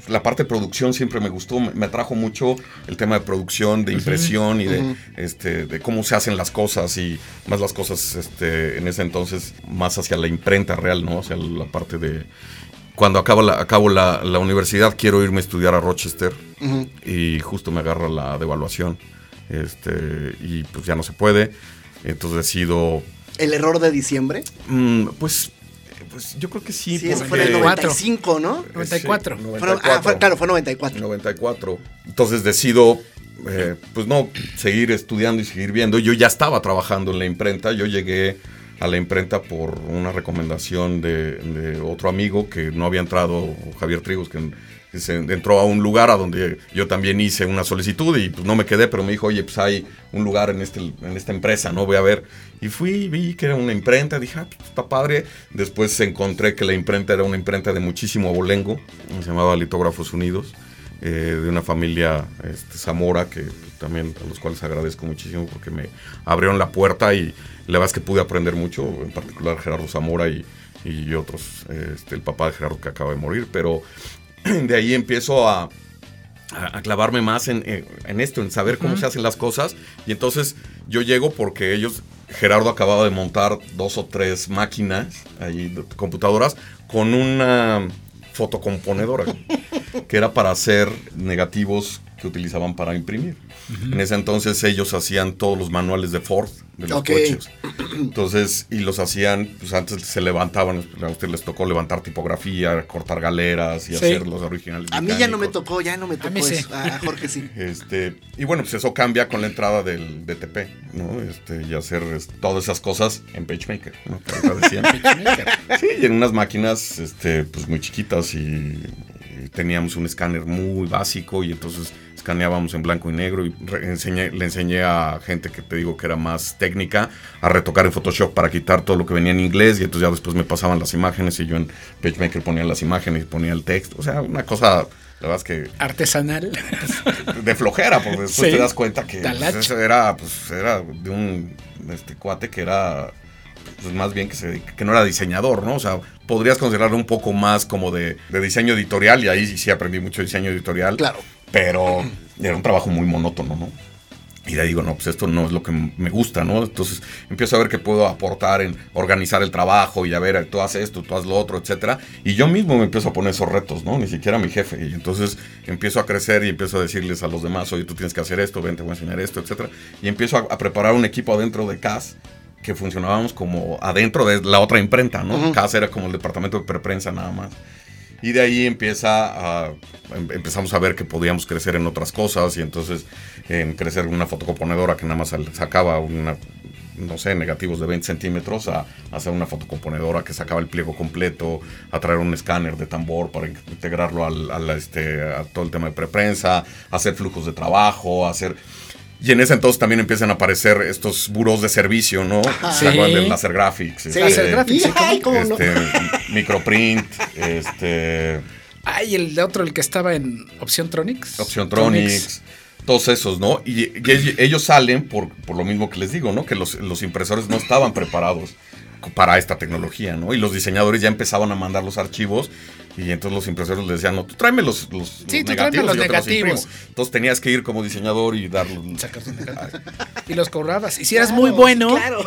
D: la parte de producción siempre me gustó, me, atrajo mucho el tema de producción, de impresión y de, este, de cómo se hacen las cosas y más las cosas este, en ese entonces más hacia la imprenta real, ¿no? Hacia la parte de... Cuando acabo la, acabo la, la universidad quiero irme a estudiar a Rochester
B: Ujú.
D: y justo me agarra la devaluación este, y pues ya no se puede. Entonces decido,
B: El error de diciembre.
D: mm, pues, pues yo creo que sí.
B: Sí, eso fue en el
C: 94.
B: 95, ¿no?
C: 94.
D: Sí,
B: Fueron-
D: 94.
B: ah, fue- claro, fue 94.
D: 94. Entonces decido, eh, pues no, seguir estudiando y seguir viendo. Yo ya estaba trabajando en la imprenta. Yo llegué a la imprenta por una recomendación de, de otro amigo que no había entrado, Javier Trigos, que entró a un lugar a donde yo también hice una solicitud y pues no me quedé, pero me dijo, oye, pues hay un lugar en, este, en esta empresa, ¿no? Voy a ver. Y fui, vi que era una imprenta, dije, ah, pues, está padre. Después encontré que la imprenta era una imprenta de muchísimo abolengo, se llamaba Litógrafos Unidos eh, de una familia este, Zamora, que pues, también a los cuales agradezco muchísimo porque me abrieron la puerta y la verdad es que pude aprender mucho, en particular Gerardo Zamora y, y otros, este, el papá de Gerardo que acaba de morir, pero de ahí empiezo a, a- clavarme más en, en- en esto, en saber cómo se hacen las cosas. Y entonces yo llego porque ellos, Gerardo acababa de montar dos o tres máquinas, ahí, computadoras, con una fotocomponedora, que era para hacer negativos que utilizaban para imprimir. En ese entonces ellos hacían todos los manuales de Ford, de los coches. Entonces, y los hacían, pues antes se levantaban, a ustedes les tocó levantar tipografía, cortar galeras y
C: Sí.
D: hacer los originales.
B: A mí ya no me tocó, ya no me tocó
C: mí sí.
B: eso. A Jorge sí.
D: Este, y bueno, pues eso cambia con la entrada del DTP, ¿no? Este, y hacer es, todas esas cosas en PageMaker, ¿no? Que ahorita decían. sí, y en unas máquinas, este, pues muy chiquitas y teníamos un escáner muy básico y entonces escaneábamos en blanco y negro y enseñé- le enseñé a gente que te digo que era más técnica a retocar en Photoshop para quitar todo lo que venía en inglés y entonces ya después me pasaban las imágenes y yo en PageMaker ponía las imágenes y ponía el texto, o sea, una cosa, la verdad es que
C: Artesanal.
D: de flojera, porque después
C: Sí.
D: te das cuenta que pues, era, pues, era de un este, cuate que era pues, más bien que, se, que no era diseñador, ¿no? O sea, podrías considerarlo un poco más como de, de diseño editorial, y ahí sí, sí aprendí mucho diseño editorial.
B: Claro.
D: Pero era un trabajo muy monótono, ¿no? Y de ahí digo, no, pues esto no es lo que me gusta, ¿no? Entonces empiezo a ver que puedo aportar en organizar el trabajo y a ver, tú haces esto, tú haces lo otro, etcétera. Y yo mismo me empiezo a poner esos retos, ¿no? Ni siquiera mi jefe. Y entonces empiezo a crecer y empiezo a decirles a los demás, oye, tú tienes que hacer esto, ven, te voy a enseñar esto, etcétera. Y empiezo a, a preparar un equipo adentro de CAS que funcionábamos como adentro de la otra imprenta, ¿no?
B: Ujú.
D: CAS era como el departamento de preprensa nada más. Y de ahí empieza a, em- empezamos a ver que podíamos crecer en otras cosas y entonces en crecer una fotocomponedora que nada más sacaba una, no sé, negativos de 20 centímetros a, hacer una fotocomponedora que sacaba el pliego completo, a traer un escáner de tambor para in- integrarlo al, al, este, a todo el tema de preprensa, hacer flujos de trabajo, hacer... Y en ese entonces también empiezan a aparecer estos buros de servicio, ¿no?
C: Sí.
D: ¿Se acuerdan del Laser Graphics?
B: Sí.
D: este,
C: Laser Graphics, sí,
B: Ay, ¿cómo no?
D: este, microprint, este,
C: Ay, el de otro, el que estaba en Opción Tronics.
D: Optiontronics, todos esos, ¿no? Y, y ellos- ellos salen por, por lo mismo que les digo, ¿no? Que los, los impresores no estaban preparados para esta tecnología, ¿no? Y los diseñadores ya empezaban a mandar los archivos y entonces los impresores les decían, no, tú tráeme los, los,
C: Sí,
D: los
C: tú tráeme los
D: y yo te
C: negativos.
D: imprimo". Entonces tenías que ir como diseñador y darlos.
C: Y los cobrabas. Y si eras muy bueno,
B: Claro.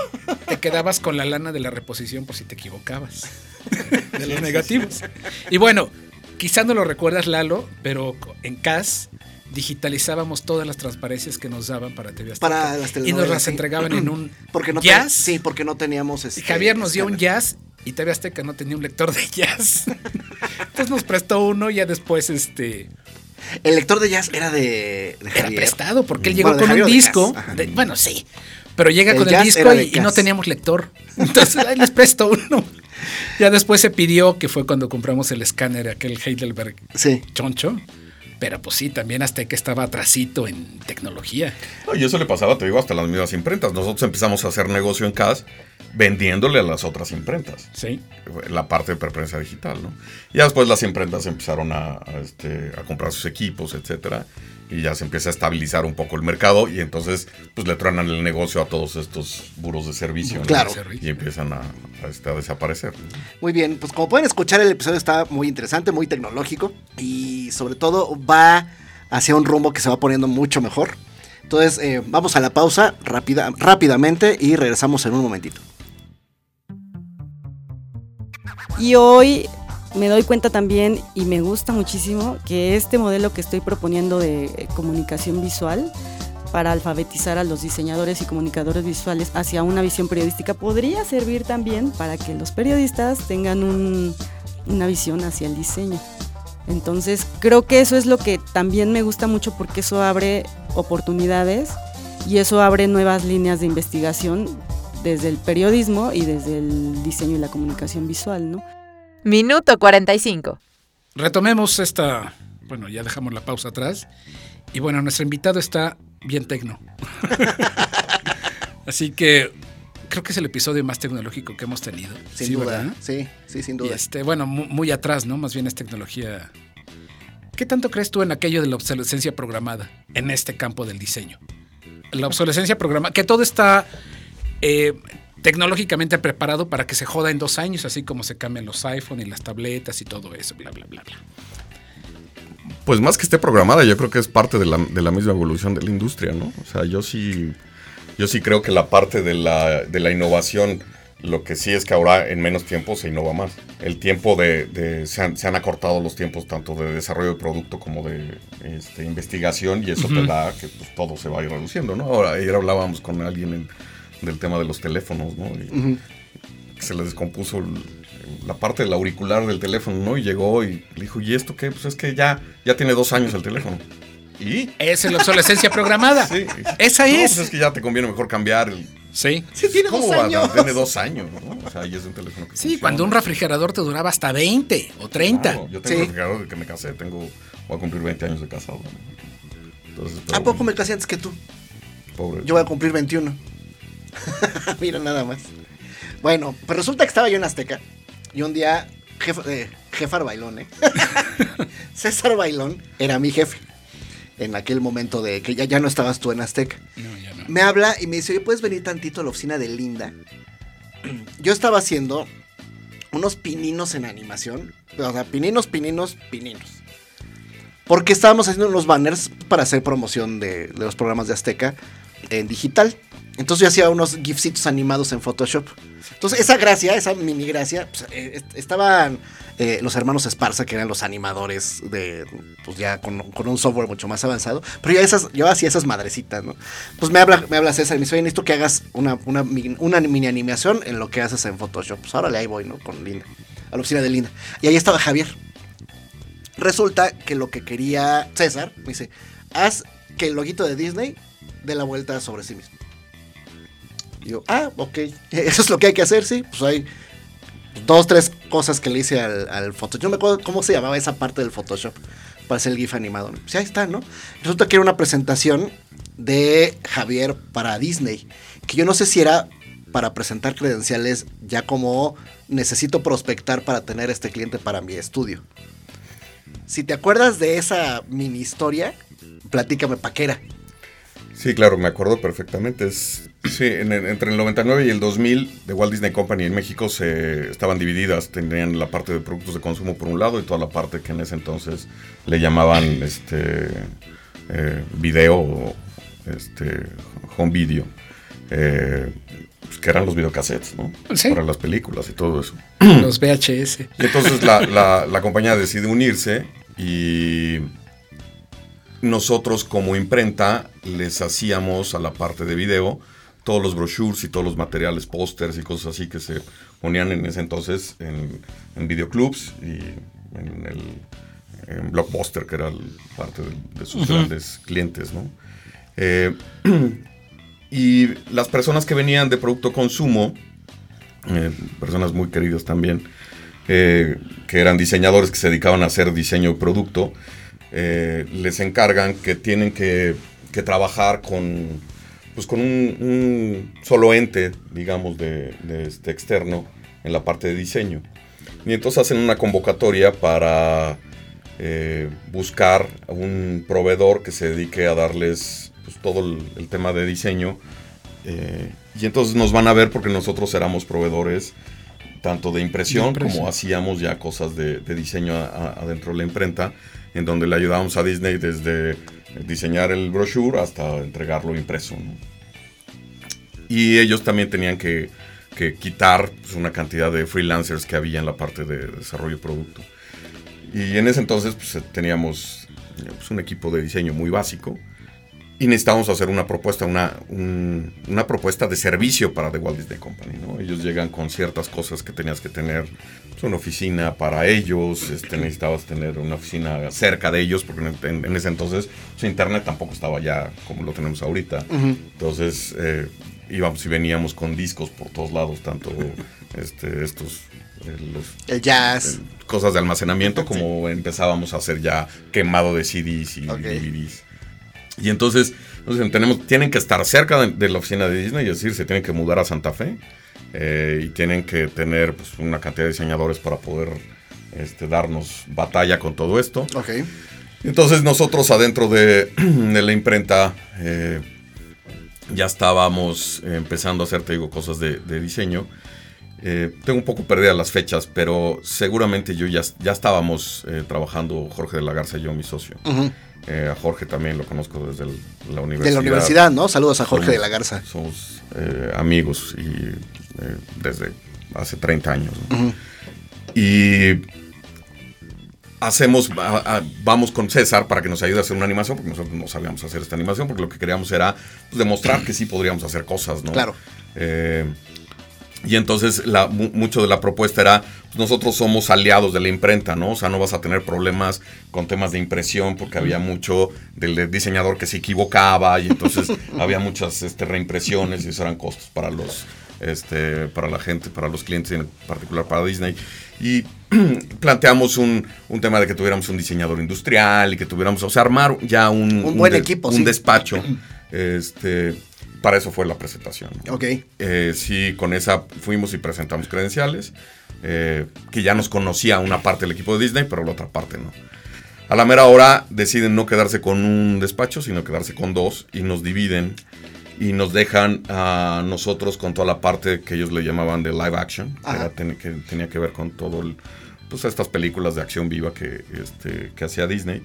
C: te quedabas con la lana de la reposición por si te equivocabas. De los negativos. Y bueno, quizá no lo recuerdas, Lalo, pero en CAS digitalizábamos todas las transparencias que nos daban para TV Azteca.
B: Para las
C: y nos las
B: sí.
C: entregaban en un
B: Porque no
C: jazz.
B: sí, porque no teníamos este,
C: Javier nos dio un jazz y TV Azteca no tenía un lector de jazz. Entonces nos prestó uno y ya después este
B: El lector de jazz era de, de
C: era prestado porque él llegó
B: Bueno, de
C: con
B: Javier
C: un disco. De- bueno, sí. Pero llega
B: El
C: con el disco y, y no teníamos lector. Entonces ahí les presto uno. Ya después se pidió, que fue cuando compramos el escáner, aquel Heidelberg
B: Sí.
C: choncho. Pero pues sí, también hasta que estaba atrasito en tecnología.
D: No, y eso le pasaba, te digo, hasta las mismas imprentas. Nosotros empezamos a hacer negocio en CAS vendiéndole a las otras imprentas.
C: Sí.
D: La parte de preprensa digital, ¿no? Y después las imprentas empezaron a, a, este, a comprar sus equipos, etcétera. Y ya se empieza a estabilizar un poco el mercado y entonces pues le truenan el negocio a todos estos buros de servicio. ¿no?
B: Claro.
D: Y empiezan a, a, este, a desaparecer.
B: Muy bien, pues como pueden escuchar, el episodio está muy interesante, muy tecnológico y sobre todo va hacia un rumbo que se va poniendo mucho mejor. Entonces, eh, vamos a la pausa rápida, rápidamente y regresamos en un momentito.
E: Y hoy me doy cuenta también y me gusta muchísimo que este modelo que estoy proponiendo de eh, comunicación visual para alfabetizar a los diseñadores y comunicadores visuales hacia una visión periodística podría servir también para que los periodistas tengan un- una visión hacia el diseño. Entonces creo que eso es lo que también me gusta mucho porque eso abre oportunidades y eso abre nuevas líneas de investigación desde el periodismo y desde el diseño y la comunicación visual, ¿no?
A: Minuto 45.
C: Retomemos esta. Bueno, ya dejamos la pausa atrás. Y bueno, nuestro invitado está bien tecno. Así que creo que es el episodio más tecnológico que hemos tenido.
B: Sin
C: Sí,
B: duda.
C: ¿verdad?
B: Sí, sí, sin
C: Y
B: duda.
C: este, bueno, mu- muy, atrás, ¿no? Más bien es tecnología. ¿Qué tanto crees tú en aquello de la obsolescencia programada en este campo del diseño? La obsolescencia programada, que todo está eh, tecnológicamente preparado para que se joda en dos años, así como se cambian los iPhone y las tabletas y todo eso, bla, bla, bla, bla.
D: Pues más que esté programada, yo creo que es parte de la, de la misma evolución de la industria, ¿no? O sea, yo sí, yo sí creo que la parte de la, de la innovación, lo que sí es que ahora en menos tiempo se innova más. El tiempo de, de- se, han, se han acortado los tiempos tanto de desarrollo de producto como de este, investigación y eso te da que pues, todo se va a ir reduciendo, ¿no? Ahora, ayer hablábamos con alguien en- del tema de los teléfonos, ¿no? Y se le descompuso el- la parte del auricular del teléfono, ¿no? Y llegó y le dijo, ¿y esto qué? Pues es que ya, ya tiene dos años el teléfono. ¿Y?
C: Esa es la obsolescencia programada.
D: Sí.
C: Esa
D: No,
C: es.
D: pues es que ya te conviene mejor cambiar el...
C: Sí.
B: Sí, tiene
D: ¿Cómo
B: dos
D: va?
B: años.
D: Tiene dos años, ¿no? O sea, y es un teléfono que
C: Sí,
D: funciona.
C: cuando un refrigerador te duraba hasta 20 o 30.
D: Claro, yo tengo
B: Sí.
D: un refrigerador de que me casé, tengo, voy a cumplir 20 años de casado. ¿no? Entonces, pero,
B: ¿A poco me casé antes que tú?
D: Pobre.
B: Yo voy a cumplir 21. Mira nada más. Bueno, pues resulta que estaba yo en Azteca y un día, jefe, eh, Jefar Bailón, ¿eh? César Bailón era mi jefe en aquel momento de que ya, ya no estabas tú en Azteca.
C: No, ya no.
B: Me habla y me dice, oye, ¿puedes venir tantito a la oficina de Linda? Yo estaba haciendo unos pininos en animación. O sea, pininos, pininos, pininos. Porque estábamos haciendo unos banners para hacer promoción de, de los programas de Azteca en digital. Entonces yo hacía unos gifcitos animados en Photoshop. Entonces esa gracia, esa mini gracia, pues, eh, est- estaban eh, los hermanos Esparza, que eran los animadores de, pues ya con, con un software mucho más avanzado. Pero yo, esas, yo hacía esas madrecitas, ¿no? Pues me habla, me habla César y me dice, oye, necesito que hagas una, una mini animación en lo que haces en Photoshop. Pues órale, ahí voy, ¿no? Con Linda, a la oficina de Linda. Y ahí estaba Javier. Resulta que lo que quería César, me dice, haz que el loguito de Disney dé la vuelta sobre sí mismo. Yo, ah, ok, eso es lo que hay que hacer, sí. Pues hay dos, tres cosas que le hice al, al Photoshop. Yo me acuerdo cómo se llamaba esa parte del Photoshop para hacer el GIF animado. Pues ahí está, ¿no? Resulta que era una presentación de Javier para Disney, que yo no sé si era para presentar credenciales ya como necesito prospectar para tener este cliente para mi estudio. Si te acuerdas de esa mini historia, platícame pa' qué era.
D: Sí, claro, me acuerdo perfectamente. Es, sí, en entre el 99 y el 2000 de Walt Disney Company en México se estaban divididas. Tenían la parte de productos de consumo por un lado y toda la parte que en ese entonces le llamaban este eh, video, o, este home video, eh, pues, que eran los videocassettes, ¿no?
C: Sí.
D: Para las películas y todo eso.
C: Los VHS.
D: Y entonces la, la- la compañía decide unirse y nosotros como imprenta les hacíamos a la parte de video todos los brochures y todos los materiales, pósters y cosas así que se ponían en ese entonces en, en videoclubs y en el en Blockbuster, que era el- parte de, de sus grandes clientes, ¿no? Eh, y las personas que venían de producto consumo, eh, personas muy queridas también, eh, que eran diseñadores que se dedicaban a hacer diseño de producto, les encargan que tienen que, que trabajar con, pues con un, un solo ente, digamos, de, de este externo en la parte de diseño. Y entonces hacen una convocatoria para eh, buscar un proveedor que se dedique a darles pues, todo el, el, tema de diseño. Eh, y entonces nos van a ver porque nosotros éramos proveedores tanto de impresión, de impresión. como hacíamos ya cosas de, de diseño adentro de la imprenta, en donde le ayudábamos a Disney desde diseñar el brochure hasta entregarlo impreso. Y ellos también tenían que, que quitar pues, una cantidad de freelancers que había en la parte de desarrollo de producto. Y en ese entonces pues, teníamos pues, un equipo de diseño muy básico y necesitábamos hacer una propuesta, una, un, una propuesta de servicio para The Walt Disney Company. ¿no? Ellos llegan con ciertas cosas que tenías que tener, pues, una oficina para ellos, este, necesitabas tener una oficina cerca de ellos, porque en, en ese entonces pues, Internet tampoco estaba ya como lo tenemos ahorita. Uh -huh. Entonces eh, íbamos y veníamos con discos por todos lados, tanto este, estos
B: eh, los, el jazz.
D: Cosas de almacenamiento, como sí. empezábamos a hacer ya quemado de CDs y okay. DVDs. Y entonces, entonces tenemos, tienen que estar cerca de, de, la oficina de Disney, es decir, se tienen que mudar a Santa Fe eh, y tienen que tener pues, una cantidad de diseñadores para poder este, darnos batalla con todo esto.
B: Okay.
D: Entonces nosotros adentro de, de la imprenta eh, ya estábamos empezando a hacer, te digo, cosas de, de diseño. Eh, tengo un poco perdidas las fechas, pero seguramente yo ya, ya estábamos eh, trabajando, Jorge de la Garza y yo, mi socio. Uh -huh. Eh, a Jorge también lo conozco desde el, la universidad.
B: De la universidad, ¿no? Saludos a Jorge
D: somos,
B: de la Garza.
D: Somos eh, amigos y eh, desde hace 30 años. ¿no? Uh -huh. Y hacemos, a, a, vamos con César para que nos ayude a hacer una animación, porque nosotros no sabíamos hacer esta animación, porque lo que queríamos era pues, demostrar que sí podríamos hacer cosas, ¿no?
B: Claro.
D: Y entonces la, mucho de la propuesta era, nosotros somos aliados de la imprenta, ¿no? O sea, no vas a tener problemas con temas de impresión porque había mucho del diseñador que se equivocaba y entonces había muchas este, reimpresiones y eso eran costos para los, este, para la gente, para los clientes, en particular para Disney. Y planteamos un, un, tema de que tuviéramos un diseñador industrial y que tuviéramos, o sea, armar ya un,
B: un buen
D: de,
B: equipo,
D: un
B: sí.
D: despacho. Este, para eso fue la presentación.
B: Ok.
D: Eh, sí, con esa fuimos y presentamos credenciales, eh, que ya nos conocía una parte del equipo de Disney, pero la otra parte no. A la mera hora deciden no quedarse con un despacho, sino quedarse con dos y nos dividen y nos dejan a nosotros con toda la parte que ellos le llamaban de live action, que, era, que, tenía que ver con todo el, pues estas películas de acción viva que, este, que hacía Disney.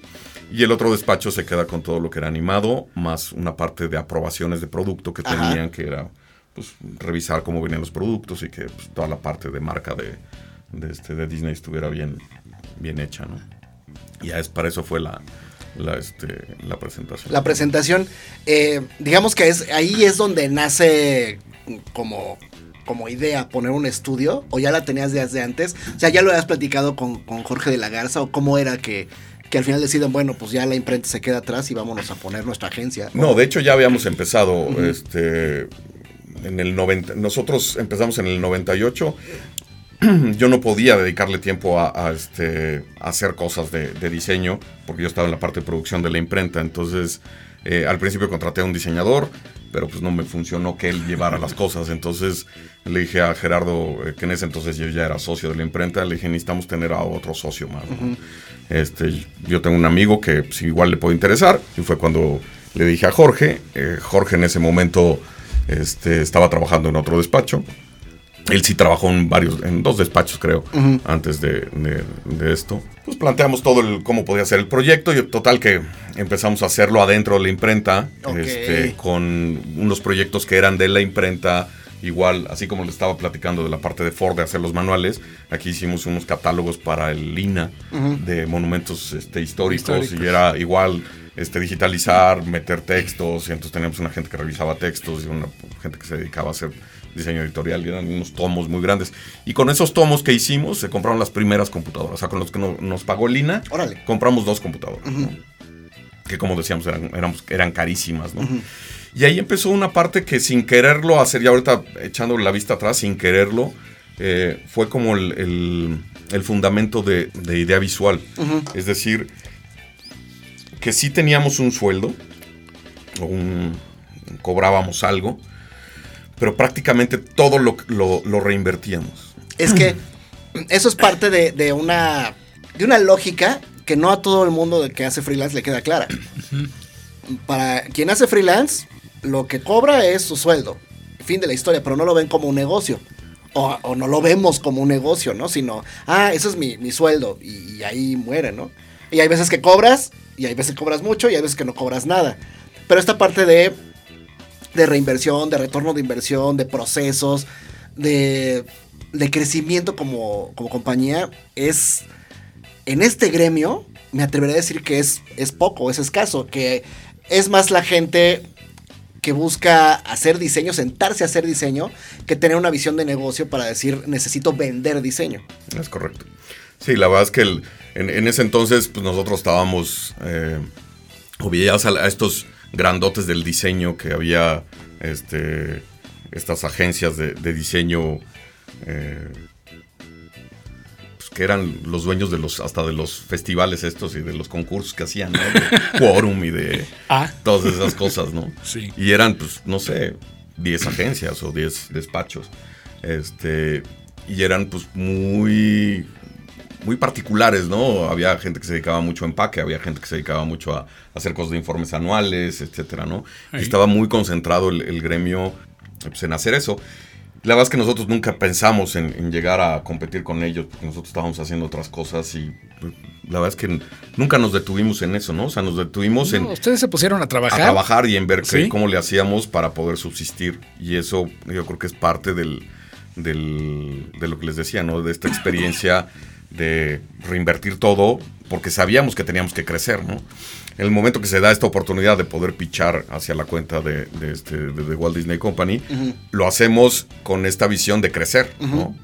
D: Y el otro despacho se queda con todo lo que era animado, más una parte de aprobaciones de producto que Ajá. tenían, que era pues, revisar cómo venían los productos y que pues, toda la parte de marca de, de, este, de Disney estuviera bien, bien hecha. ¿no? Y es, para eso fue la, la, este, la presentación.
B: La presentación, eh, digamos que es ahí es donde nace como como idea poner un estudio o ya la tenías desde antes? O sea, ya lo habías platicado con, con Jorge de la Garza o cómo era que, que al final deciden, bueno, pues ya la imprenta se queda atrás y vámonos a poner nuestra agencia.
D: No, de hecho ya habíamos empezado, uh -huh. este, en el 90, nosotros empezamos en el 98. Yo no podía dedicarle tiempo a, a, este, a hacer cosas de, de, diseño porque yo estaba en la parte de producción de la imprenta. Entonces, eh, al principio contraté a un diseñador, pero pues no me funcionó que él llevara las cosas. Entonces le dije a Gerardo, eh, que en ese entonces yo ya era socio de la imprenta, le dije, necesitamos tener a otro socio más. ¿no? Uh -huh. este, yo tengo un amigo que pues, igual le puede interesar, y fue cuando le dije a Jorge, eh, Jorge en ese momento este, estaba trabajando en otro despacho. Él sí trabajó en varios, en dos despachos creo, uh -huh. antes de, de, de, esto. Pues planteamos todo el cómo podía ser el proyecto y total que empezamos a hacerlo adentro de la imprenta, okay. este, con unos proyectos que eran de la imprenta, igual, así como le estaba platicando de la parte de Ford de hacer los manuales, aquí hicimos unos catálogos para el Lina uh -huh. de monumentos este, históricos, históricos, y era igual este, digitalizar, meter textos, y entonces teníamos una gente que revisaba textos y una gente que se dedicaba a hacer diseño editorial, y eran unos tomos muy grandes. Y con esos tomos que hicimos, se compraron las primeras computadoras, o sea, con los que no, nos pagó Lina,
B: Órale.
D: compramos dos computadoras, uh -huh. ¿no? que como decíamos eran, eran, eran carísimas, ¿no? Uh -huh. Y ahí empezó una parte que sin quererlo hacer, ya ahorita echando la vista atrás, sin quererlo, eh, fue como el, el- el fundamento de, de idea visual. Es decir, que sí teníamos un sueldo, un- cobrábamos algo, pero prácticamente todo lo, lo- lo reinvertíamos.
B: Es que eso es parte de, una, de una lógica que no a todo el mundo de que hace freelance le queda clara. Para quien hace freelance, lo que cobra es su sueldo. Fin de la historia, pero no lo ven como un negocio. O, o no lo vemos como un negocio, ¿no? Sino, ah, eso es mi, sueldo. Y ahí muere, ¿no? Y hay veces que cobras, y hay veces que cobras mucho, y hay veces que no cobras nada. Pero esta parte de, de reinversión, de retorno de inversión, de procesos, de, de crecimiento como, como compañía, es en este gremio, me atrevería a decir que es, es poco, es escaso, que es más la gente que busca hacer diseño, sentarse a hacer diseño, que tener una visión de negocio para decir necesito vender diseño.
D: Es correcto. Sí, la verdad es que el- en, en ese entonces pues nosotros estábamos eh, o veías a, a estos grandotes del diseño que había este, estas agencias de, de diseño eh, pues, que eran los dueños de los hasta de los festivales estos y de los concursos que hacían, ¿no? De Quorum y de
C: Ah,
D: todas esas cosas, ¿no?
C: Sí.
D: Y eran, pues, no sé, 10 agencias o 10 despachos. Este, y eran, pues, muy, muy particulares, ¿no? Había gente que se dedicaba mucho a empaque, había gente que se dedicaba mucho a, hacer cosas de informes anuales, etcétera, ¿no? Y estaba muy concentrado el, el gremio pues, en hacer eso. La verdad es que nosotros nunca pensamos en, en llegar a competir con ellos, porque nosotros estábamos haciendo otras cosas y pues, la verdad es que nunca nos detuvimos en eso, ¿no? O sea, nos detuvimos en,
C: No, ustedes se pusieron a
D: a
C: trabajar.
D: trabajar y en ver
C: Sí.
D: cómo le hacíamos para poder subsistir. Y eso yo creo que es parte del, del- de lo que les decía, ¿no? De esta experiencia de reinvertir todo porque sabíamos que teníamos que crecer, ¿no? En el momento que se da esta oportunidad de poder pichar hacia la cuenta de, de este, de Walt Disney Company, lo hacemos con esta visión de crecer, ¿no?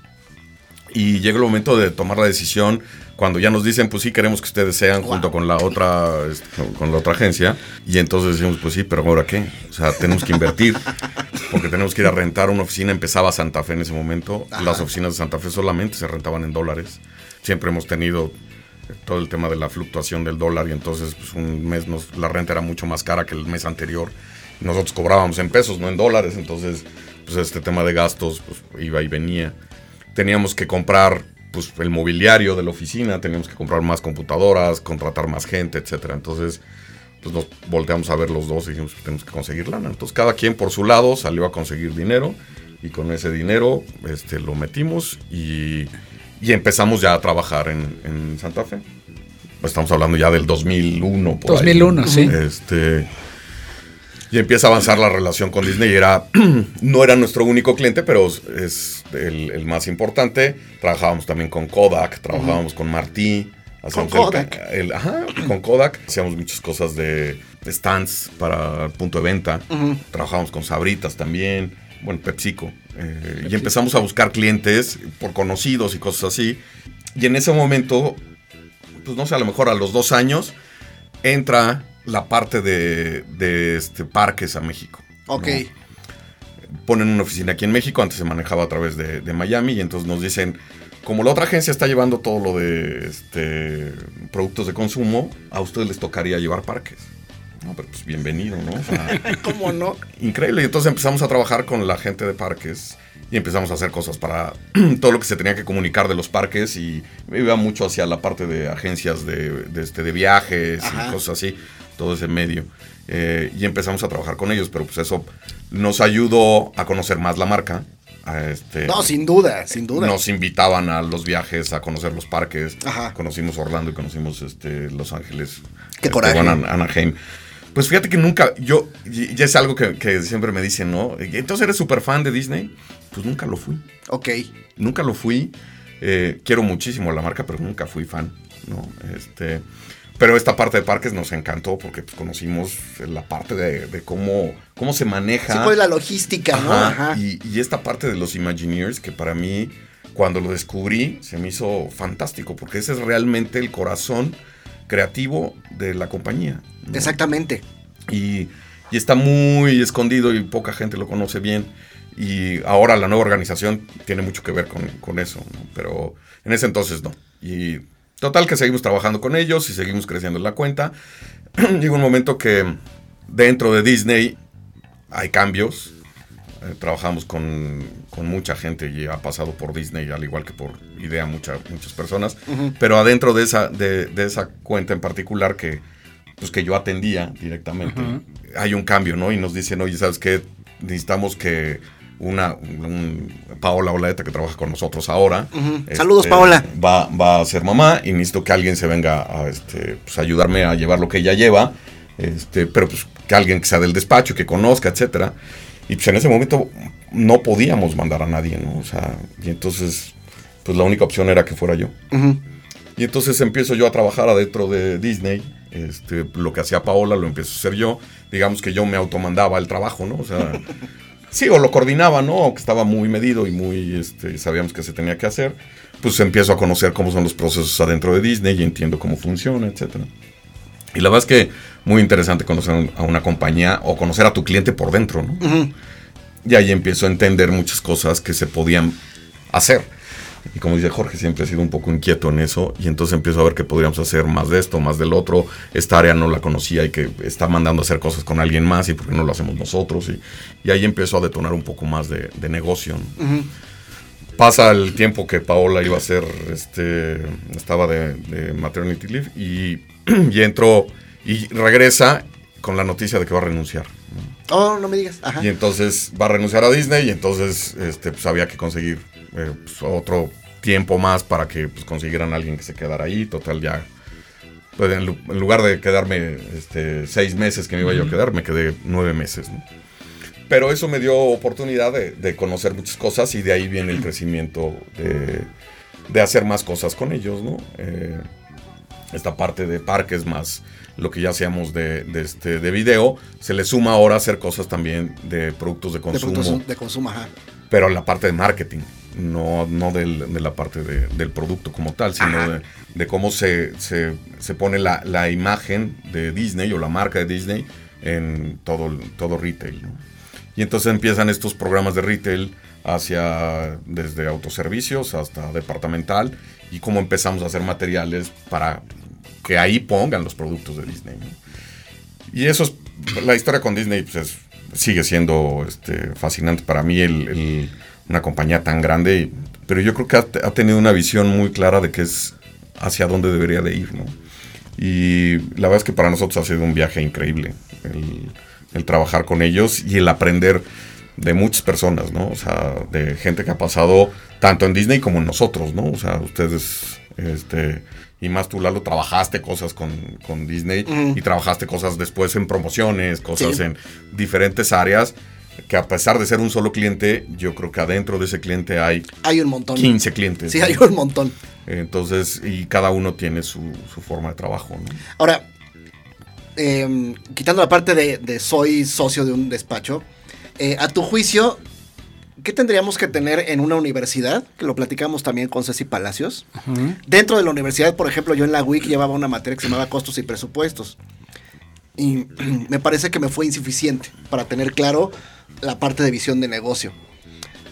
D: Y llega el momento de tomar la decisión cuando ya nos dicen, pues sí, queremos que ustedes sean junto con la otra este, con- con la otra agencia. Y entonces decimos, pues sí, pero ahora qué? O sea, tenemos que invertir porque tenemos que ir a rentar una oficina. Empezaba Santa Fe en ese momento. Las oficinas de Santa Fe solamente se rentaban en dólares. Siempre hemos tenido todo el tema de la fluctuación del dólar y entonces pues, un mes nos, la renta era mucho más cara que el mes anterior. Nosotros cobrábamos en pesos, no en dólares, entonces pues este tema de gastos pues, iba y venía. Teníamos que comprar pues, el mobiliario de la oficina, teníamos que comprar más computadoras, contratar más gente, etcétera. Entonces pues nos volteamos a ver los dos y dijimos que tenemos que conseguir lana. Entonces cada quien por su lado salió a conseguir dinero y con ese dinero este, lo metimos y, y empezamos ya a trabajar en, en Santa Fe. Pues estamos hablando ya del 2001. por ahí.
C: 2001, sí.
D: Este, y empieza a avanzar la relación con Disney. Era, no era nuestro único cliente, pero es el, el más importante. Trabajábamos también con Kodak, trabajábamos con Martí. hacíamos
B: Con Kodak.
D: el- ajá, con Kodak. Hacíamos muchas cosas de, de stands para punto de venta. Trabajábamos con Sabritas también. Bueno, PepsiCo. Eh, y empezamos a buscar clientes por conocidos y cosas así. Y en ese momento, pues no sé, a lo mejor a los dos años, entra la parte de, de, este, parques a México.
B: Ok.
D: ¿no? Ponen una oficina aquí en México, antes se manejaba a través de, de Miami, y entonces nos dicen, como la otra agencia está llevando todo lo de este, productos de consumo, a ustedes les tocaría llevar parques. No, pero pues bienvenido, ¿no? O sea,
B: ¿Cómo no?
D: increíble. Y entonces empezamos a trabajar con la gente de parques y empezamos a hacer cosas para todo lo que se tenía que comunicar de los parques y me iba mucho hacia la parte de agencias de, de, este, de viajes
B: Ajá.
D: y cosas así, todo ese medio. Eh, y empezamos a trabajar con ellos, pero pues eso nos ayudó a conocer más la marca. a este,
B: No, sin duda, sin duda.
D: nos invitaban a los viajes, a conocer los parques.
B: Ajá.
D: Conocimos Orlando y conocimos este, Los Ángeles.
B: Qué
D: este,
B: coraje.
D: Anaheim. Pues fíjate que nunca, yo, ya es algo que, que siempre me dicen, ¿no? Entonces eres súper fan de Disney. Pues nunca lo fui.
B: Ok.
D: Nunca lo fui. Eh, quiero muchísimo la marca, pero nunca fui fan, ¿no? Este, pero esta parte de parques nos encantó porque pues, conocimos la parte de, de cómo, cómo se maneja.
B: Sí, pues la logística, ¿no?
D: Ajá,
B: Ajá.
D: Y, y esta parte de los Imagineers, que para mí, cuando lo descubrí, se me hizo fantástico, porque ese es realmente el corazón creativo de la compañía. ¿no?
B: Exactamente.
D: Y, y está muy escondido y poca gente lo conoce bien. Y ahora la nueva organización tiene mucho que ver con, eso, pero en ese entonces no. Y total que seguimos trabajando con ellos y seguimos creciendo en la cuenta. Llega un momento que dentro de Disney hay cambios. Eh, trabajamos con, mucha gente y ha pasado por Disney, al igual que por Idea, muchas personas. Pero adentro de esa, de, esa cuenta en particular que, pues que yo atendía directamente, hay un cambio, ¿no? Y nos dicen, oye, ¿sabes qué? Necesitamos que una Paola Olaeta que trabaja con nosotros ahora.
B: Este, Saludos, Paola.
D: Va, va, a ser mamá y necesito que alguien se venga a este, pues, ayudarme a llevar lo que ella lleva. Este, pero pues que alguien que sea del despacho, que conozca, etcétera. Y pues en ese momento no podíamos mandar a nadie, ¿no? O sea, y entonces, pues la única opción era que fuera yo. Y entonces empiezo yo a trabajar adentro de Disney. Este, lo que hacía Paola lo empiezo a hacer yo. Digamos que yo me automandaba el trabajo, ¿no? O sea, sí, o lo coordinaba, ¿no? Que estaba muy medido y muy, este, sabíamos que se tenía que hacer. Pues empiezo a conocer cómo son los procesos adentro de Disney y entiendo cómo funciona, etcétera. Y la verdad es que muy interesante conocer a una compañía o conocer a tu cliente por dentro, ¿no? Y ahí empiezo a entender muchas cosas que se podían hacer. Y como dice Jorge, siempre he sido un poco inquieto en eso. Y entonces empiezo a ver que podríamos hacer más de esto, más del otro. Esta área no la conocía y que está mandando a hacer cosas con alguien más y por qué no lo hacemos nosotros. Y, ahí empiezo a detonar un poco más de, negocio. Pasa el tiempo que Paola iba a ser, este, estaba de, de maternity leave y, y entró y regresa con la noticia de que va a renunciar.
B: Oh, no me digas.
D: Y entonces va a renunciar a Disney y entonces este, pues, había que conseguir eh, pues, otro tiempo más para que pues, consiguieran a alguien que se quedara ahí. Total, ya. Pues, en, lugar de quedarme este, seis meses que me iba yo a quedar, me quedé nueve meses. Pero eso me dio oportunidad de, conocer muchas cosas y de ahí viene el crecimiento de, hacer más cosas con ellos, ¿no? Eh, esta parte de parques más lo que ya hacíamos de, este, de video, se le suma ahora hacer cosas también de productos de consumo.
B: De, consumo, ajá.
D: Pero la parte de marketing, no, no de la parte del producto como tal, sino de, cómo se, se, pone la, la, imagen de Disney o la marca de Disney en todo, todo retail. Y entonces empiezan estos programas de retail hacia desde autoservicios hasta departamental y cómo empezamos a hacer materiales para que ahí pongan los productos de Disney. Y eso es, la historia con Disney pues sigue siendo este, fascinante para mí, el, una compañía tan grande, pero yo creo que ha, tenido una visión muy clara de que es hacia dónde debería de ir, ¿no? Y la verdad es que para nosotros ha sido un viaje increíble el, el trabajar con ellos y el aprender de muchas personas, ¿no? O sea, de gente que ha pasado tanto en Disney como en nosotros, ¿no? O sea, ustedes, este, y más tú, Lalo, trabajaste cosas con, Disney y trabajaste cosas después en promociones, cosas en diferentes áreas que a pesar de ser un solo cliente, yo creo que adentro de ese cliente hay,
B: hay un montón.
D: 15 clientes.
B: Sí, hay un montón.
D: Entonces, y cada uno tiene su, forma de trabajo.
B: Ahora, em, quitando la parte de, soy socio de un despacho, eh, a tu juicio, ¿qué tendríamos que tener en una universidad? Que lo platicamos también con Ceci Palacios. Dentro de la universidad, por ejemplo, yo en la WIC llevaba una materia que se llamaba costos y presupuestos. Y me parece que me fue insuficiente para tener claro la parte de visión de negocio.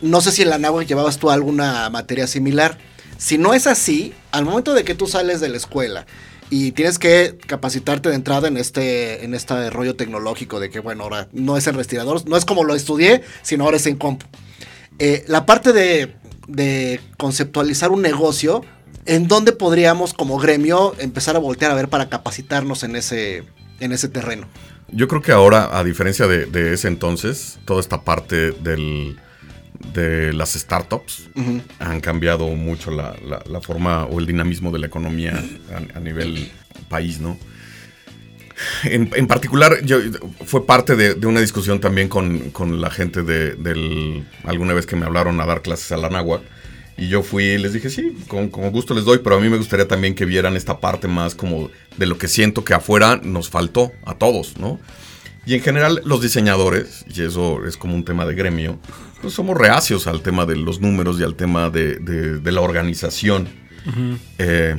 B: No sé si en la NAWAC llevabas tú alguna materia similar. Si no es así, al momento de que tú sales de la escuela y tienes que capacitarte de entrada en este, en este rollo tecnológico de que, bueno, ahora no es en respirador, no es como lo estudié, sino ahora es en compu. Eh, la parte de, conceptualizar un negocio, ¿en dónde podríamos como gremio empezar a voltear a ver para capacitarnos en ese, en ese terreno?
D: Yo creo que ahora, a diferencia de, ese entonces, toda esta parte del, de las startups han cambiado mucho la, forma o el dinamismo de la economía a, a nivel país, ¿no? En, particular, yo, fue parte de, una discusión también con, la gente de, del... Alguna vez que me hablaron a dar clases a la. Y yo fui y les dije, sí, con, gusto les doy, pero a mí me gustaría también que vieran esta parte más como de lo que siento que afuera nos faltó a todos, ¿no? Y en general los diseñadores, y eso es como un tema de gremio, pues somos reacios al tema de los números y al tema de, la organización. Eh,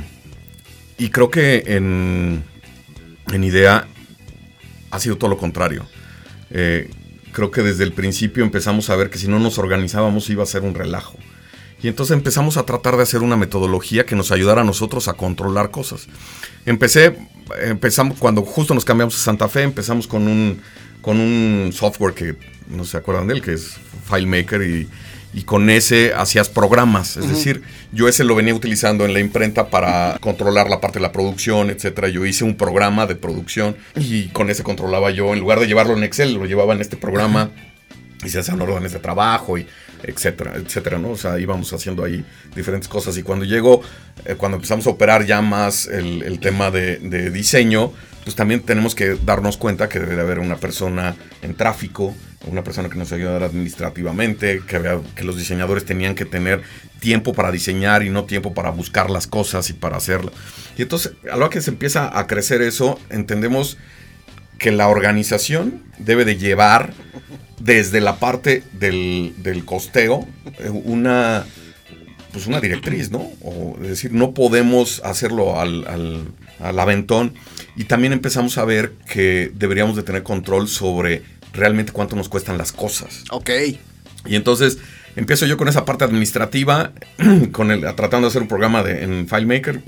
D: y creo que en, en idea ha sido todo lo contrario. eh, creo que desde el principio empezamos a ver que si no nos organizábamos iba a ser un relajo. Y entonces empezamos a tratar de hacer una metodología que nos ayudara a nosotros a controlar cosas. Empecé, empezamos, cuando justo nos cambiamos a Santa Fe, empezamos con un, con un software que no se acuerdan de él, que es FileMaker y, y con ese hacías programas. Es decir, yo ese lo venía utilizando en la imprenta para controlar la parte de la producción, etcétera. Yo hice un programa de producción y con ese controlaba yo, en lugar de llevarlo en Excel, lo llevaba en este programa y se hacían órdenes de trabajo y etcétera, etcétera, ¿no? O sea, íbamos haciendo ahí diferentes cosas y cuando llegó, eh, cuando empezamos a operar ya más el, tema de, diseño, pues también tenemos que darnos cuenta que debe de haber una persona en tráfico, una persona que nos ayudara administrativamente, que, había, que los diseñadores tenían que tener tiempo para diseñar y no tiempo para buscar las cosas y para hacerlo. Y entonces, a lo que se empieza a crecer eso, entendemos que la organización debe de llevar desde la parte del, del costeo eh, una, pues una directriz, ¿no? O es decir, no podemos hacerlo al, al, al, aventón. Y también empezamos a ver que deberíamos de tener control sobre realmente cuánto nos cuestan las cosas.
B: Ok.
D: Y entonces empiezo yo con esa parte administrativa, tratando de hacer un programa en FileMaker.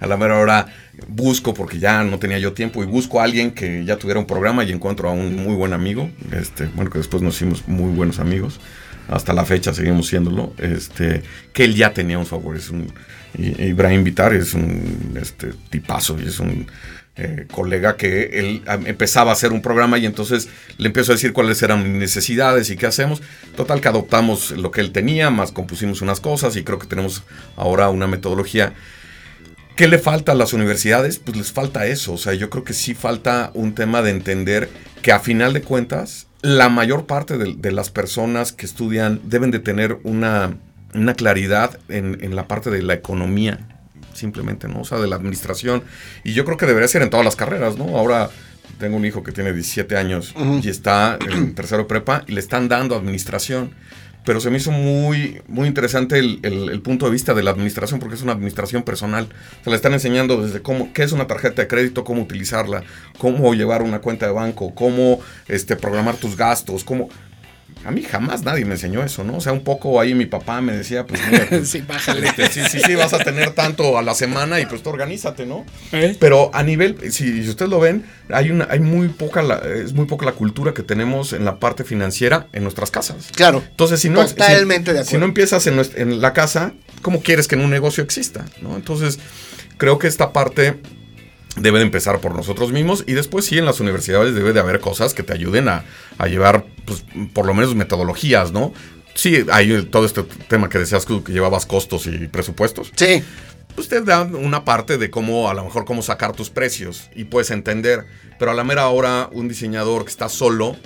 D: A la mera hora busco, porque ya no tenía yo tiempo, y busco a alguien que ya tuviera un programa y encuentro a un muy buen amigo, este, bueno, que después nos hicimos muy buenos amigos. Hasta la fecha seguimos siéndolo. Este, que él ya tenía un software. Es un, Ibrahim Vitar es un este, tipazo y es un eh, colega que él empezaba a hacer un programa y entonces le empezó a decir cuáles eran mis necesidades y qué hacemos. Total que adoptamos lo que él tenía, más compusimos unas cosas y creo que tenemos ahora una metodología. ¿Qué le falta a las universidades? Pues les falta eso. O sea, yo creo que sí falta un tema de entender que a final de cuentas, la mayor parte de, las personas que estudian deben de tener una, una claridad en la parte de la economía simplemente, ¿no? O sea, de la administración. Y yo creo que debería ser en todas las carreras, ¿no? Ahora tengo un hijo que tiene 17 años uh -huh. y está en tercero prepa y le están dando administración. Pero se me hizo muy, muy interesante el, el, el, punto de vista de la administración porque es una administración personal. Se le están enseñando desde cómo, qué es una tarjeta de crédito, cómo utilizarla, cómo llevar una cuenta de banco, cómo este, programar tus gastos, cómo... A mí jamás nadie me enseñó eso, ¿no? O sea, un poco ahí mi papá me decía, pues mira, pues,
C: sí, bájale.
D: Este, sí, sí, sí, vas a tener tanto a la semana y pues tú organízate, ¿no? ¿Eh? Pero a nivel, si, si, ustedes lo ven, hay una, hay muy poca, la, es muy poca la cultura que tenemos en la parte financiera en nuestras casas.
B: Claro.
D: Entonces, si no,
B: totalmente
D: si,
B: de acuerdo.
D: Si no empiezas en, nuestra, en la casa, ¿cómo quieres que en un negocio exista? ¿no? Entonces, creo que esta parte debe de empezar por nosotros mismos y después sí en las universidades debe de haber cosas que te ayuden a, a llevar pues, por lo menos metodologías, ¿no? Sí, hay todo este tema que decías que llevabas costos y presupuestos.
B: Sí.
D: Pues te dan una parte de cómo, a lo mejor, cómo sacar tus precios y puedes entender. Pero a la mera hora, un diseñador que está solo,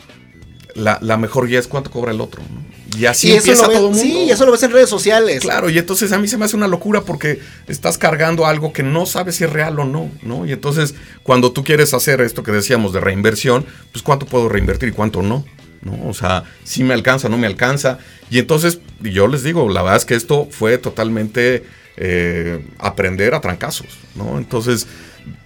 D: la, la mejor guía es cuánto cobra el otro. ¿no? Y así
B: y
D: empieza
B: ves,
D: todo el mundo.
B: Sí, y eso lo ves en redes sociales.
D: Claro, y entonces a mí se me hace una locura porque estás cargando algo que no sabes si es real o no, ¿no? Y entonces cuando tú quieres hacer esto que decíamos de reinversión, pues cuánto puedo reinvertir y cuánto no. ¿no? O sea, si me alcanza, no me alcanza. Y entonces, yo les digo, la verdad es que esto fue totalmente eh, aprender a trancazos, ¿no? Entonces,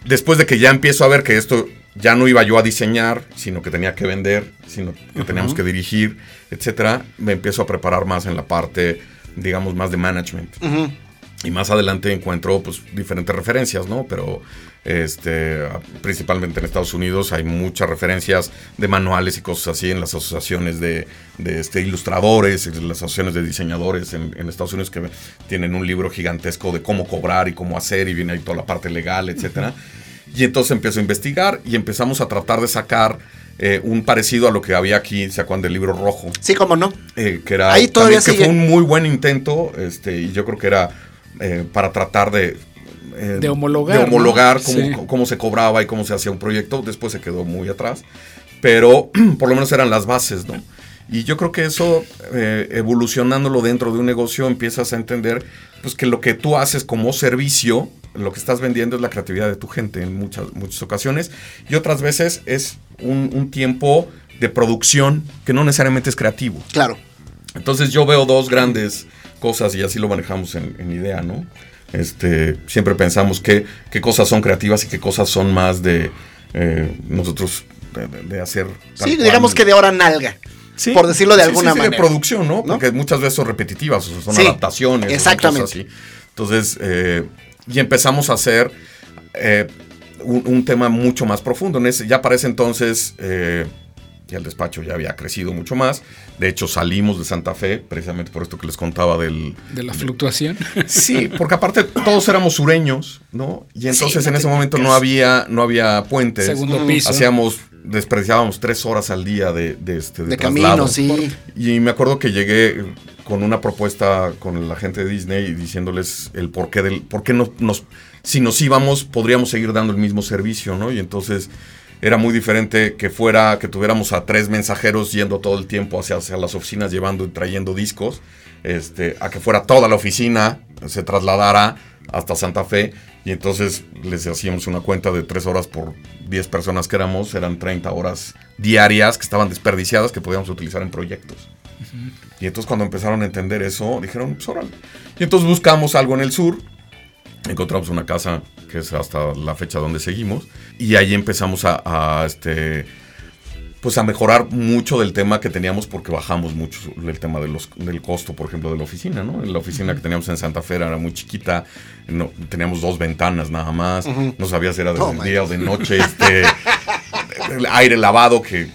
D: después de que ya empiezo a ver que esto ya no iba yo a diseñar, sino que tenía que vender, sino que uh -huh. teníamos que dirigir, etcétera, me empiezo a preparar más en la parte, digamos, más de management. Uh -huh. Y más adelante encuentro pues diferentes referencias, ¿no? Pero este principalmente en Estados Unidos hay muchas referencias de manuales y cosas así en las asociaciones de, de este, ilustradores, en las asociaciones de diseñadores en, en, Estados Unidos que tienen un libro gigantesco de cómo cobrar y cómo hacer y viene ahí toda la parte legal, etcétera. Uh -huh. Y entonces empiezo a investigar y empezamos a tratar de sacar eh, un parecido a lo que había aquí, ¿se acuerdan del libro rojo?
B: Sí, cómo no.
D: Eh, que era
B: Ahí todavía
D: también,
B: sigue.
D: que fue un muy buen intento, este, y yo creo que era eh, para tratar de,
C: eh, de homologar,
D: de homologar
C: ¿no?
D: cómo,
C: sí.
D: cómo, se cobraba y cómo se hacía un proyecto. Después se quedó muy atrás, pero por lo menos eran las bases, ¿no? Y yo creo que eso, eh, evolucionándolo dentro de un negocio, empiezas a entender pues, que lo que tú haces como servicio, lo que estás vendiendo es la creatividad de tu gente en muchas, muchas ocasiones. Y otras veces es un, un tiempo de producción que no necesariamente es creativo.
B: Claro.
D: Entonces yo veo dos grandes cosas y así lo manejamos en, en idea, ¿no? Este, siempre pensamos qué, qué cosas son creativas y qué cosas son más de... Eh, nosotros de, de- hacer.
B: Sí,
D: cual.
B: digamos que de hora nalga.
D: Sí,
B: por decirlo de
D: sí,
B: alguna
D: sí, sí,
B: manera.
D: de producción, ¿no?
B: ¿No?
D: Porque muchas veces son repetitivas, o sea, son adaptaciones. o son
B: exactamente.
D: cosas así. Entonces, eh, y empezamos a hacer eh, un, un tema mucho más profundo. En ese, ya para ese entonces, eh, ya el despacho ya había crecido mucho más. De hecho, salimos de Santa Fe, precisamente por esto que les contaba del,
C: De la fluctuación.
D: Sí, porque aparte todos éramos sureños, ¿no? Y entonces
B: Sí,
D: en ese momento no había, no había puentes.
C: Segundo piso.
D: Hacíamos, desperdiciábamos tres horas al día de, de, este, de
B: De
D: traslado.
B: camino, sí.
D: Y me acuerdo que llegué con una propuesta con la gente de Disney y diciéndoles el porqué del, por qué no, nos, si nos íbamos, podríamos seguir dando el mismo servicio, ¿no? Y entonces era muy diferente que fuera, que tuviéramos a tres mensajeros yendo todo el tiempo hacia, hacia las oficinas llevando y trayendo discos, este, a que fuera toda la oficina, se trasladara hasta Santa Fe y entonces les hacíamos una cuenta de tres horas por 10 personas que éramos, eran 30 horas diarias que estaban desperdiciadas que podíamos utilizar en proyectos. Y entonces cuando empezaron a entender eso, dijeron, pues órale. Y entonces buscamos algo en el sur, encontramos una casa que es hasta la fecha donde seguimos, y ahí empezamos a, a, este, pues a mejorar mucho del tema que teníamos porque bajamos mucho el tema de los, del costo, por ejemplo, de la oficina, ¿no? La oficina que teníamos en Santa Fe era muy chiquita, no, teníamos dos ventanas nada más, no sabías si era de
B: Oh,
D: día o de noche, este, el aire lavado que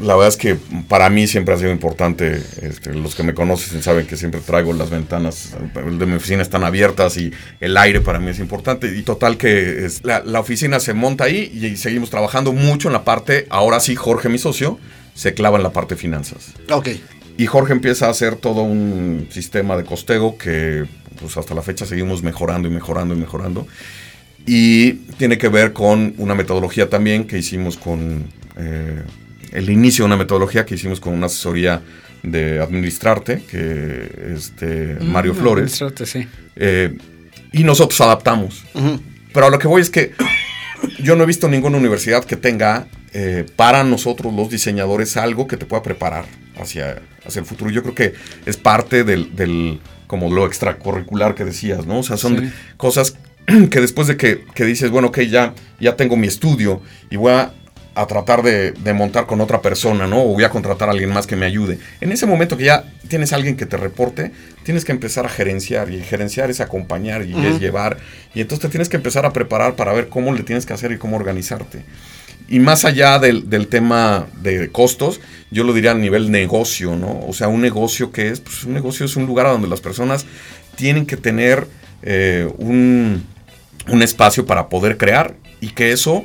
D: la verdad es que para mí siempre ha sido importante. este, los que me conocen saben que siempre traigo las ventanas de mi oficina están abiertas y el aire para mí es importante. Y total que es- la, la oficina se monta ahí y, seguimos trabajando mucho en la parte. Ahora sí, Jorge, mi socio, se clava en la parte de finanzas.
B: Ok.
D: Y Jorge empieza a hacer todo un sistema de costeo que pues hasta la fecha seguimos mejorando y mejorando y mejorando. Y tiene que ver con una metodología también que hicimos con eh, el inicio de una metodología que hicimos con una asesoría de Administrarte, que este, Mario
C: Mm,
D: Flores.
C: administrarte, sí.
D: Eh, y nosotros adaptamos. Pero a lo que voy es que yo no he visto ninguna universidad que tenga eh, para nosotros los diseñadores algo que te pueda preparar hacia, hacia el futuro. Yo creo que es parte del, del- como lo extracurricular que decías, ¿no? O sea, son
C: Sí.
D: cosas que después de que, que dices, bueno, ok, ya, ya tengo mi estudio y voy a, a tratar de, de montar con otra persona, ¿no? O voy a contratar a alguien más que me ayude. En ese momento que ya tienes a alguien que te reporte, tienes que empezar a gerenciar y gerenciar es acompañar y es llevar. Y entonces te tienes que empezar a preparar para ver cómo le tienes que hacer y cómo organizarte. Y más allá del, del tema de costos, yo lo diría a nivel negocio, ¿no? O sea, un negocio que es, pues un negocio es un lugar a donde las personas tienen que tener eh, un, un espacio para poder crear y que eso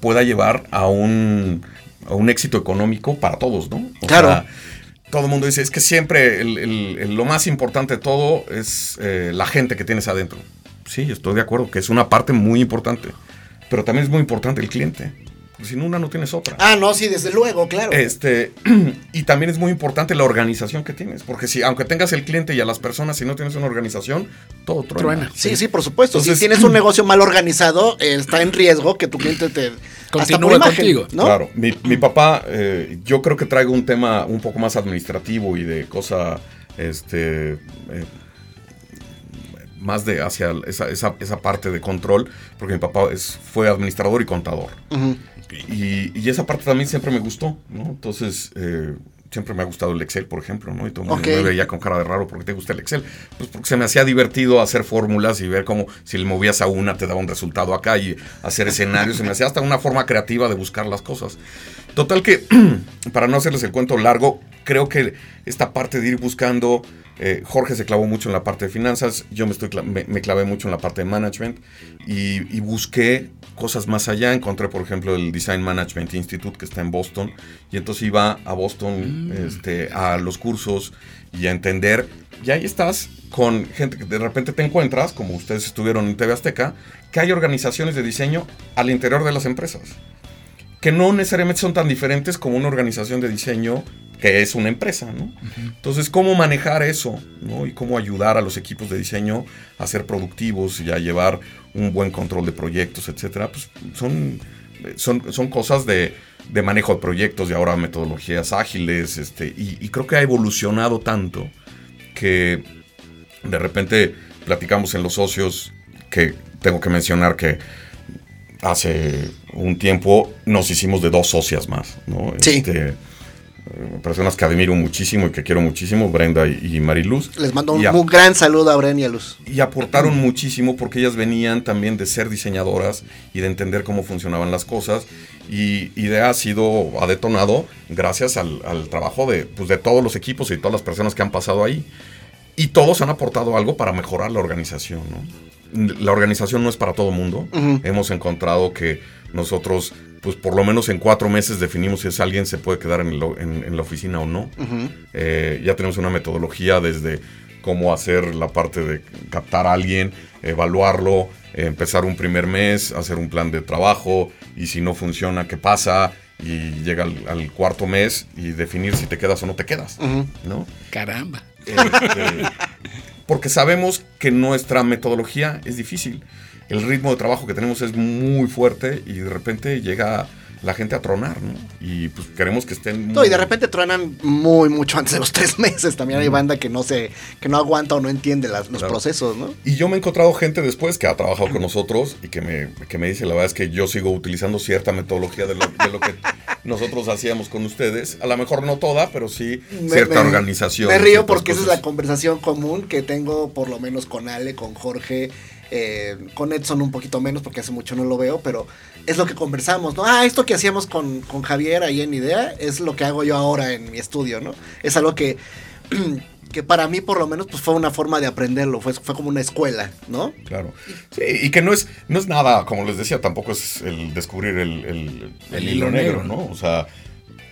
D: pueda llevar a un, a un éxito económico para todos, ¿no? O
B: Claro.
D: sea, todo el mundo dice, es que siempre el- el- el- lo más importante de todo es eh, la gente que tienes adentro. Sí, estoy de acuerdo, que es una parte muy importante, pero también es muy importante el cliente. Porque sin una no tienes otra.
B: Ah, no, sí, desde luego, claro.
D: Este, y también es muy importante la organización que tienes, porque si aunque tengas el cliente y a las personas, si no tienes una organización, todo truena.
C: Truena.
B: Sí, sí, por supuesto.
D: Entonces-
B: si tienes un negocio mal organizado, eh, está en riesgo que tu cliente te. hasta
C: Continúe contigo.
B: ¿no?
D: Claro, mi, mi papá, eh, yo creo que traigo un tema un poco más administrativo y de cosa, este, eh, más de hacia esa, esa- esa parte de control, porque mi papá es, fue administrador y contador. Y, y esa parte también siempre me gustó, ¿no? Entonces, eh, siempre me ha gustado el Excel, por ejemplo, ¿no? Y todo el mundo me veía con cara de raro, ¿por qué te gusta el Excel? Pues porque se me hacía divertido hacer fórmulas y ver cómo si le movías a una te daba un resultado acá y hacer escenarios, se me hacía hasta una forma creativa de buscar las cosas. Total que, para no hacerles el cuento largo, creo que esta parte de ir buscando, eh, Jorge se clavó mucho en la parte de finanzas, yo me, estoy, me, me clavé mucho en la parte de management y, y busqué cosas más allá. Encontré, por ejemplo, el Design Management Institute que está en Boston y entonces iba a Boston este, a los cursos y a entender. Y ahí estás con gente que de repente te encuentras, como ustedes estuvieron en TV Azteca, que hay organizaciones de diseño al interior de las empresas que no necesariamente son tan diferentes como una organización de diseño que es una empresa, ¿no? Entonces, ¿cómo manejar eso? ¿no? Y cómo ayudar a los equipos de diseño a ser productivos y a llevar un buen control de proyectos, etcétera, pues son, son, son cosas de, de manejo de proyectos y ahora metodologías ágiles, este, y, y creo que ha evolucionado tanto que de repente platicamos en los socios que tengo que mencionar que hace un tiempo nos hicimos de dos socias más, ¿no?
B: Sí.
D: Este, personas que admiro muchísimo y que quiero muchísimo, Brenda y, y Mariluz.
B: Les mando un,
D: a-
B: un gran saludo a Bren y a Luz.
D: y aportaron muchísimo porque ellas venían también de ser diseñadoras y de entender cómo funcionaban las cosas. Y IDEA ha sido, ha detonado gracias al, al trabajo de, pues, de todos los equipos y todas las personas que han pasado ahí. Y todos han aportado algo para mejorar la organización. ¿no? La organización no es para todo mundo.
B: Ujú.
D: Hemos encontrado que nosotros, pues por lo menos en cuatro meses definimos si es alguien se puede quedar en, lo- en- en la oficina o no. Eh, ya tenemos una metodología desde cómo hacer la parte de captar a alguien, evaluarlo, eh, empezar un primer mes, hacer un plan de trabajo y si no funciona, qué pasa y llega al, al cuarto mes y definir si te quedas o no te quedas. ¿no?
C: Caramba.
D: Este, porque sabemos que nuestra metodología es difícil. El ritmo de trabajo que tenemos es muy fuerte y de repente llega la gente a tronar, ¿no? Y pues queremos que estén...
B: No, y de repente truenan muy mucho antes de los tres meses. También hay banda que no se, que no aguanta o no entiende las- los
D: Claro.
B: procesos, ¿no?
D: Y yo me he encontrado gente después que ha trabajado con nosotros y que me, que me dice, la verdad es que yo sigo utilizando cierta metodología de lo, de lo que nosotros hacíamos con ustedes. A lo mejor no toda, pero sí cierta organización.
B: Me río porque esa es la conversación común que tengo por lo menos con Ale, con Jorge, eh, con Edson un poquito menos porque hace mucho no lo veo, pero es lo que conversamos, ¿no? Ah, esto que hacíamos con, con Javier ahí en Idea es lo que hago yo ahora en mi estudio, ¿no? Es algo que, que para mí por lo menos pues fue una forma de aprenderlo, fue, fue como una escuela, ¿no?
D: Claro. Sí, y que no es, no es nada, como les decía, tampoco es el descubrir el, el- el hilo negro, ¿no? O sea,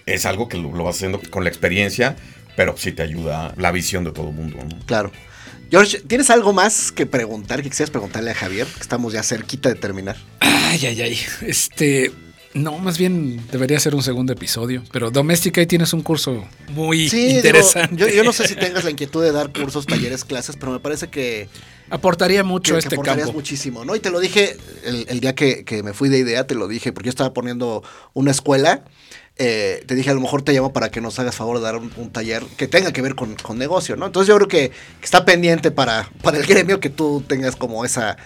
D: es algo que lo, lo vas haciendo con la experiencia, pero sí te ayuda la visión de todo el mundo, ¿no?
B: Claro. George, ¿tienes algo más que preguntar, que quisieras preguntarle a Javier? Que estamos ya cerquita de terminar.
C: Ay, ay, ay. Este. No, más bien debería ser un segundo episodio. Pero Doméstica ahí tienes un curso muy
B: Sí, digo,
C: interesante.
B: yo, yo no sé si tengas la inquietud de dar cursos, talleres, clases, pero me parece que,
C: Aportaría mucho
B: que,
C: a
B: que
C: este
B: aportarías
C: campo.
B: muchísimo, ¿no? Y te lo dije el, el día que, que me fui de idea, te lo dije, porque yo estaba poniendo una escuela. Eh, te dije, a lo mejor te llamo para que nos hagas favor de dar un, taller que tenga que ver con, con negocio, ¿no? Entonces yo creo que, está pendiente para, para el gremio que tú tengas como esa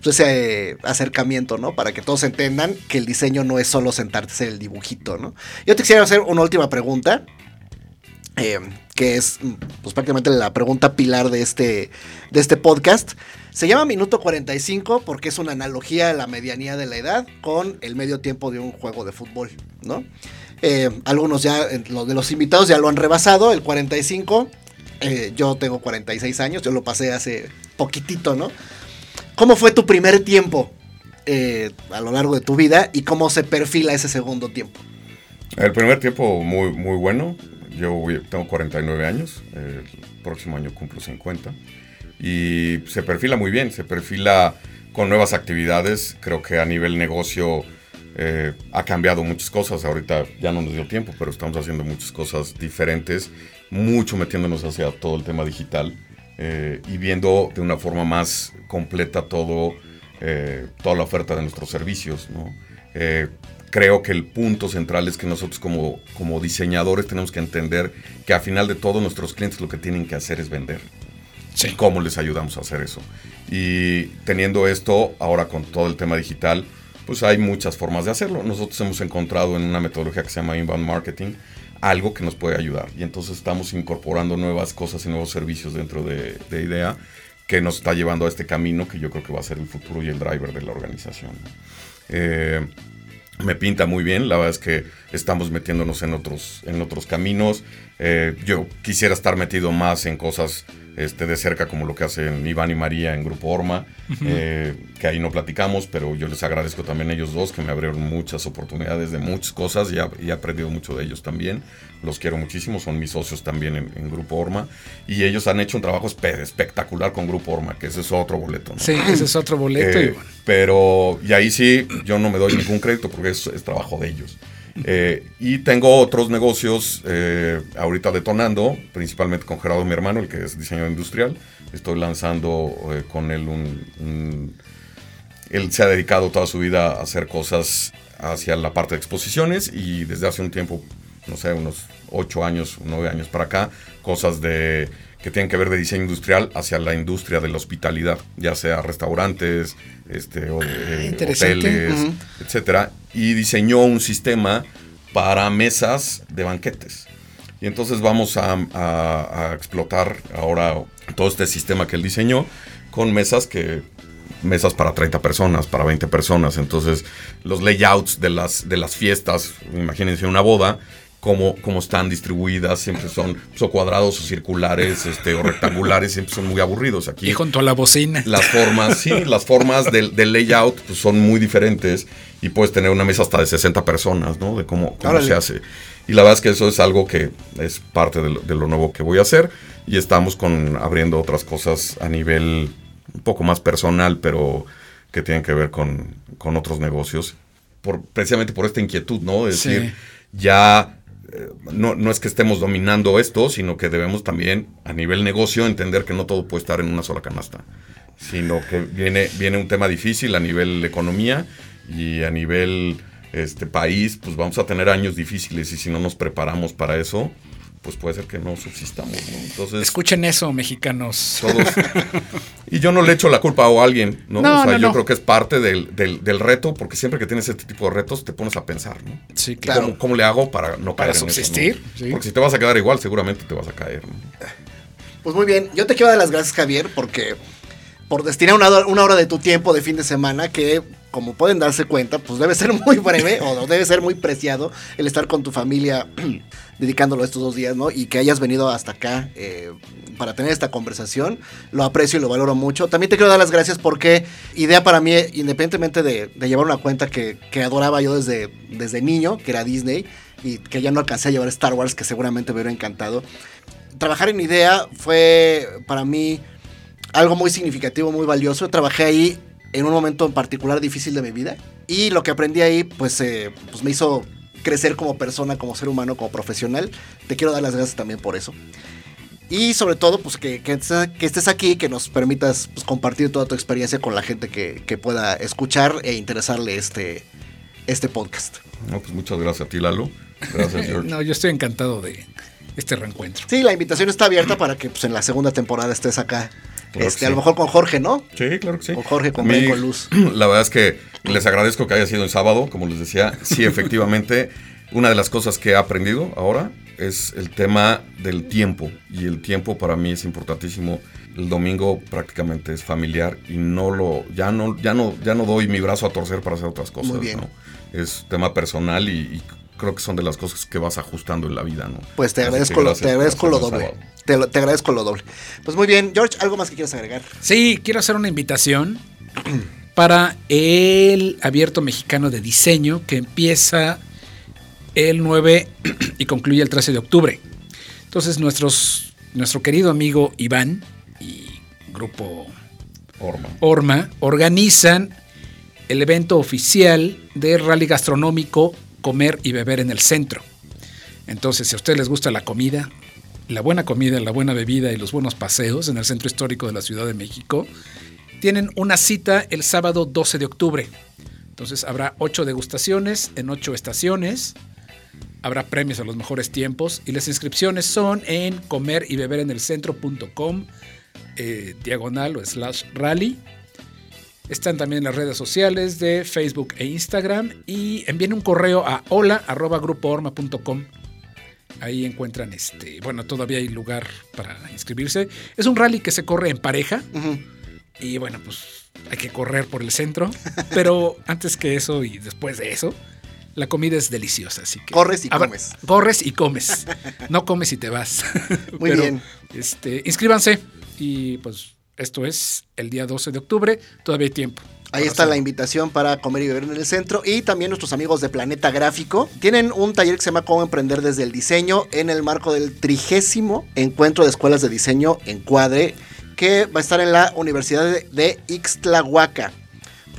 B: pues, ese acercamiento, ¿no? Para que todos entendan que el diseño no es solo sentarte a hacer el dibujito, ¿no? Yo te quisiera hacer una última pregunta eh, que es pues, prácticamente la pregunta pilar de este, de este podcast. Se llama Minuto 45 porque es una analogía a la medianía de la edad con el medio tiempo de un juego de fútbol, ¿no? Eh, algunos ya, eh, los de los invitados ya lo han rebasado, el 45. eh, yo tengo 46 años, yo lo pasé hace poquitito, ¿no? ¿Cómo fue tu primer tiempo eh, a lo largo de tu vida y cómo se perfila ese segundo tiempo?
D: El primer tiempo muy, muy bueno. Yo tengo 49 años. El próximo año cumplo 50. Y se perfila muy bien. Se perfila con nuevas actividades. Creo que a nivel negocio eh, ha cambiado muchas cosas. Ahorita ya no nos dio tiempo, pero estamos haciendo muchas cosas diferentes. Mucho metiéndonos hacia todo el tema digital. eh, y viendo de una forma más completa todo, eh, toda la oferta de nuestros servicios. ¿no? Eh, creo que el punto central es que nosotros como, como diseñadores tenemos que entender que a final de todo nuestros clientes lo que tienen que hacer es vender.
C: Sí.
D: ¿Cómo les ayudamos a hacer eso? Y teniendo esto, ahora con todo el tema digital, pues hay muchas formas de hacerlo. Nosotros hemos encontrado en una metodología que se llama Inbound Marketing algo que nos puede ayudar. Y entonces estamos incorporando nuevas cosas y nuevos servicios dentro de, de IDEA que nos está llevando a este camino que yo creo que va a ser el futuro y el driver de la organización. Eh, me pinta muy bien, la verdad es que estamos metiéndonos en otros, en otros caminos. Eh, yo quisiera estar metido más en cosas este, de cerca como lo que hacen Iván y María en Grupo Orma, eh, que ahí no platicamos, pero yo les agradezco también a ellos dos que me abrieron muchas oportunidades de muchas cosas y, ha- y he aprendido mucho de ellos también. Los quiero muchísimo, son mis socios también en, en Grupo Orma y ellos han hecho un trabajo espe- espectacular con Grupo Orma, que ese es otro boleto. ¿no?
C: Sí, ese es otro boleto.
D: Eh,
C: y bueno,
D: pero, y ahí sí, yo no me doy ningún crédito porque es, es trabajo de ellos. Eh, y tengo otros negocios eh, ahorita detonando, principalmente con Gerardo, mi hermano, el que es diseñador industrial. Estoy lanzando eh, con él un, Él se ha dedicado toda su vida a hacer cosas hacia la parte de exposiciones y desde hace un tiempo, no sé, unos ocho años, nueve años para acá, cosas de que tienen que ver de diseño industrial hacia la industria de la hospitalidad, ya sea restaurantes, este, o, eh, hoteles,
B: Ujú.
D: etcétera, y diseñó un sistema para mesas de banquetes. Y entonces vamos a, a- a explotar ahora todo este sistema que él diseñó con mesas que mesas para 30 personas, para 20 personas. Entonces, los layouts de las, de las fiestas, imagínense una boda, cómo, cómo están distribuidas, siempre son pues, o cuadrados o circulares este, o rectangulares, siempre son muy aburridos. Aquí
C: Y junto a la bocina.
D: las formas, sí, las formas del, del layout pues, son muy diferentes y puedes tener una mesa hasta de 60 personas, ¿no? De cómo, cómo se hace. Y la verdad es que eso es algo que es parte de lo, de lo nuevo que voy a hacer y estamos con abriendo otras cosas a nivel un poco más personal, pero que tienen que ver con, con otros negocios, por, precisamente por esta inquietud, ¿no? Es
C: Sí.
D: decir, ya no, no es que estemos dominando esto, sino que debemos también a nivel negocio entender que no todo puede estar en una sola canasta, sino que viene, viene un tema difícil a nivel economía y a nivel este país, pues vamos a tener años difíciles y si no nos preparamos para eso, pues puede ser que no subsistamos, ¿no? Entonces,
C: Escuchen eso, mexicanos.
D: todos. Y yo no le echo la culpa a alguien, ¿no?
C: No,
D: o sea,
C: no,
D: yo
C: no.
D: creo que es parte del, del- del reto, porque siempre que tienes este tipo de retos te pones a pensar, ¿no?
C: Sí,
B: Claro.
D: ¿Cómo, cómo le hago para no
C: Para
D: caer en eso,
C: subsistir,
D: no?
C: sí.
D: Porque si te vas a quedar igual, seguramente te vas a caer. ¿no?
B: Pues muy bien, yo te quiero dar las gracias, Javier, porque por destinar una hora de tu tiempo de fin de semana, que como pueden darse cuenta, pues debe ser muy breve o debe ser muy preciado el estar con tu familia dedicándolo estos dos días, ¿no? Y que hayas venido hasta acá eh, para tener esta conversación. Lo aprecio y lo valoro mucho. También te quiero dar las gracias porque idea para mí, independientemente de, llevar una cuenta que, que adoraba yo desde, desde niño, que era Disney, y que ya no alcancé a llevar Star Wars, que seguramente me hubiera encantado trabajar en IDEA fue para mí algo muy significativo, muy valioso. Trabajé ahí en un momento en particular difícil de mi vida y lo que aprendí ahí pues, eh, pues me hizo crecer como persona, como ser humano, como profesional. Te quiero dar las gracias también por eso. Y sobre todo, pues que, que estés- que estés aquí, que nos permitas pues, compartir toda tu experiencia con la gente que, que pueda escuchar e interesarle este, este podcast.
D: No, pues muchas gracias a ti, Lalo. Gracias, George.
C: No, yo estoy encantado de este reencuentro.
B: Sí, la invitación está abierta para que pues, en la segunda temporada estés acá.
D: Claro
B: Este, A lo mejor con Jorge, ¿no?
D: Sí, claro que sí.
B: Con Jorge, con
D: mí,
B: Ben, con Luz.
D: La verdad es que les agradezco que haya sido el sábado, como les decía. Sí, efectivamente, una de las cosas que he aprendido ahora es el tema del tiempo. Y el tiempo para mí es importantísimo. El domingo prácticamente es familiar y no lo, ya no, ya no, ya no doy mi brazo a torcer para hacer otras cosas.
B: Muy bien.
D: ¿no? Es tema personal y, y creo que son de las cosas que vas ajustando en la vida, ¿no?
B: Pues te agradezco, lo, te agradezco lo doble. Te, lo- te agradezco lo doble. Pues muy bien, George, ¿algo más que quieras agregar?
C: Sí, quiero hacer una invitación para el abierto mexicano de diseño que empieza el 9 y concluye el 13 de octubre. Entonces, nuestros, nuestro querido amigo Iván y grupo
D: Orma.
C: Orma organizan el evento oficial de rally gastronómico Comer y Beber en el Centro. Entonces, si a ustedes les gusta la comida, la buena comida, la buena bebida y los buenos paseos en el Centro Histórico de la Ciudad de México, tienen una cita el sábado 12 de octubre. Entonces, habrá ocho degustaciones en ocho estaciones. Habrá premios a los mejores tiempos y las inscripciones son en comer y beber en el centro.com eh, diagonal o slash rally. Están también las redes sociales de Facebook e Instagram y envíen un correo a hola arroba grupoorma.com. Ahí encuentran este, bueno, todavía hay lugar para inscribirse. Es un rally que se corre en pareja y bueno, pues hay que correr por el centro, pero antes que eso y después de eso, la comida es deliciosa, así que
B: Corres y comes.
C: Corres y comes. No comes y te vas.
B: Muy bien.
C: Este, inscríbanse y pues esto es el día 12 de octubre, todavía hay tiempo.
B: Ahí está la invitación para comer y beber en el centro. Y también nuestros amigos de Planeta Gráfico tienen un taller que se llama Cómo emprender desde el diseño en el marco del trigésimo encuentro de escuelas de diseño en Cuadre, que va a estar en la Universidad de, de Ixtlahuaca.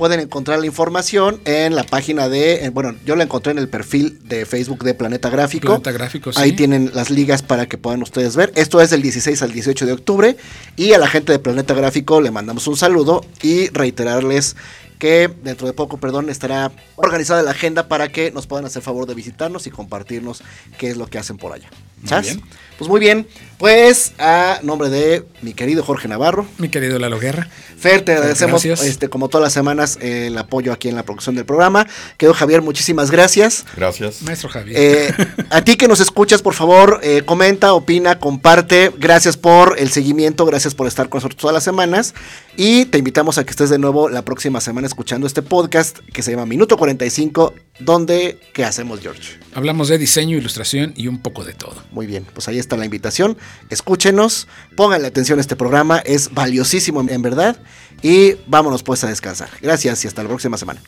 B: Pueden encontrar la información en la página de, eh, bueno, yo la encontré en el perfil de Facebook de Planeta Gráfico.
C: Planeta Gráfico, sí.
B: Ahí tienen las ligas para que puedan ustedes ver. Esto es del 16 al 18 de octubre. Y a la gente de Planeta Gráfico le mandamos un saludo y reiterarles que dentro de poco, perdón, estará organizada la agenda para que nos puedan hacer favor de visitarnos y compartirnos qué es lo que hacen por allá.
C: Muy
B: ¿Sabes?
C: bien.
B: Pues muy bien, pues a nombre de mi querido Jorge Navarro,
C: Mi querido Lalo Guerra.
B: Fer, te agradecemos
C: gracias.
B: este, como todas las semanas eh, el apoyo aquí en la producción del programa. Querido Javier, muchísimas gracias.
D: Gracias.
C: Maestro Javier.
B: Eh, a ti que nos escuchas, por favor, eh, comenta, opina, comparte. Gracias por el seguimiento, gracias por estar con nosotros todas las semanas. Y te invitamos a que estés de nuevo la próxima semana escuchando este podcast que se llama Minuto 45, donde ¿qué hacemos, George?
C: Hablamos de diseño, ilustración y un poco de todo.
B: Muy bien, pues ahí está la invitación. Escúchenos, pónganle atención a este programa, es valiosísimo en- en verdad. Y vámonos pues a descansar. Gracias y hasta la próxima semana.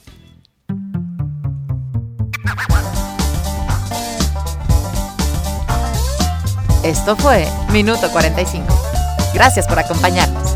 A: Esto fue Minuto 45. Gracias por acompañarnos.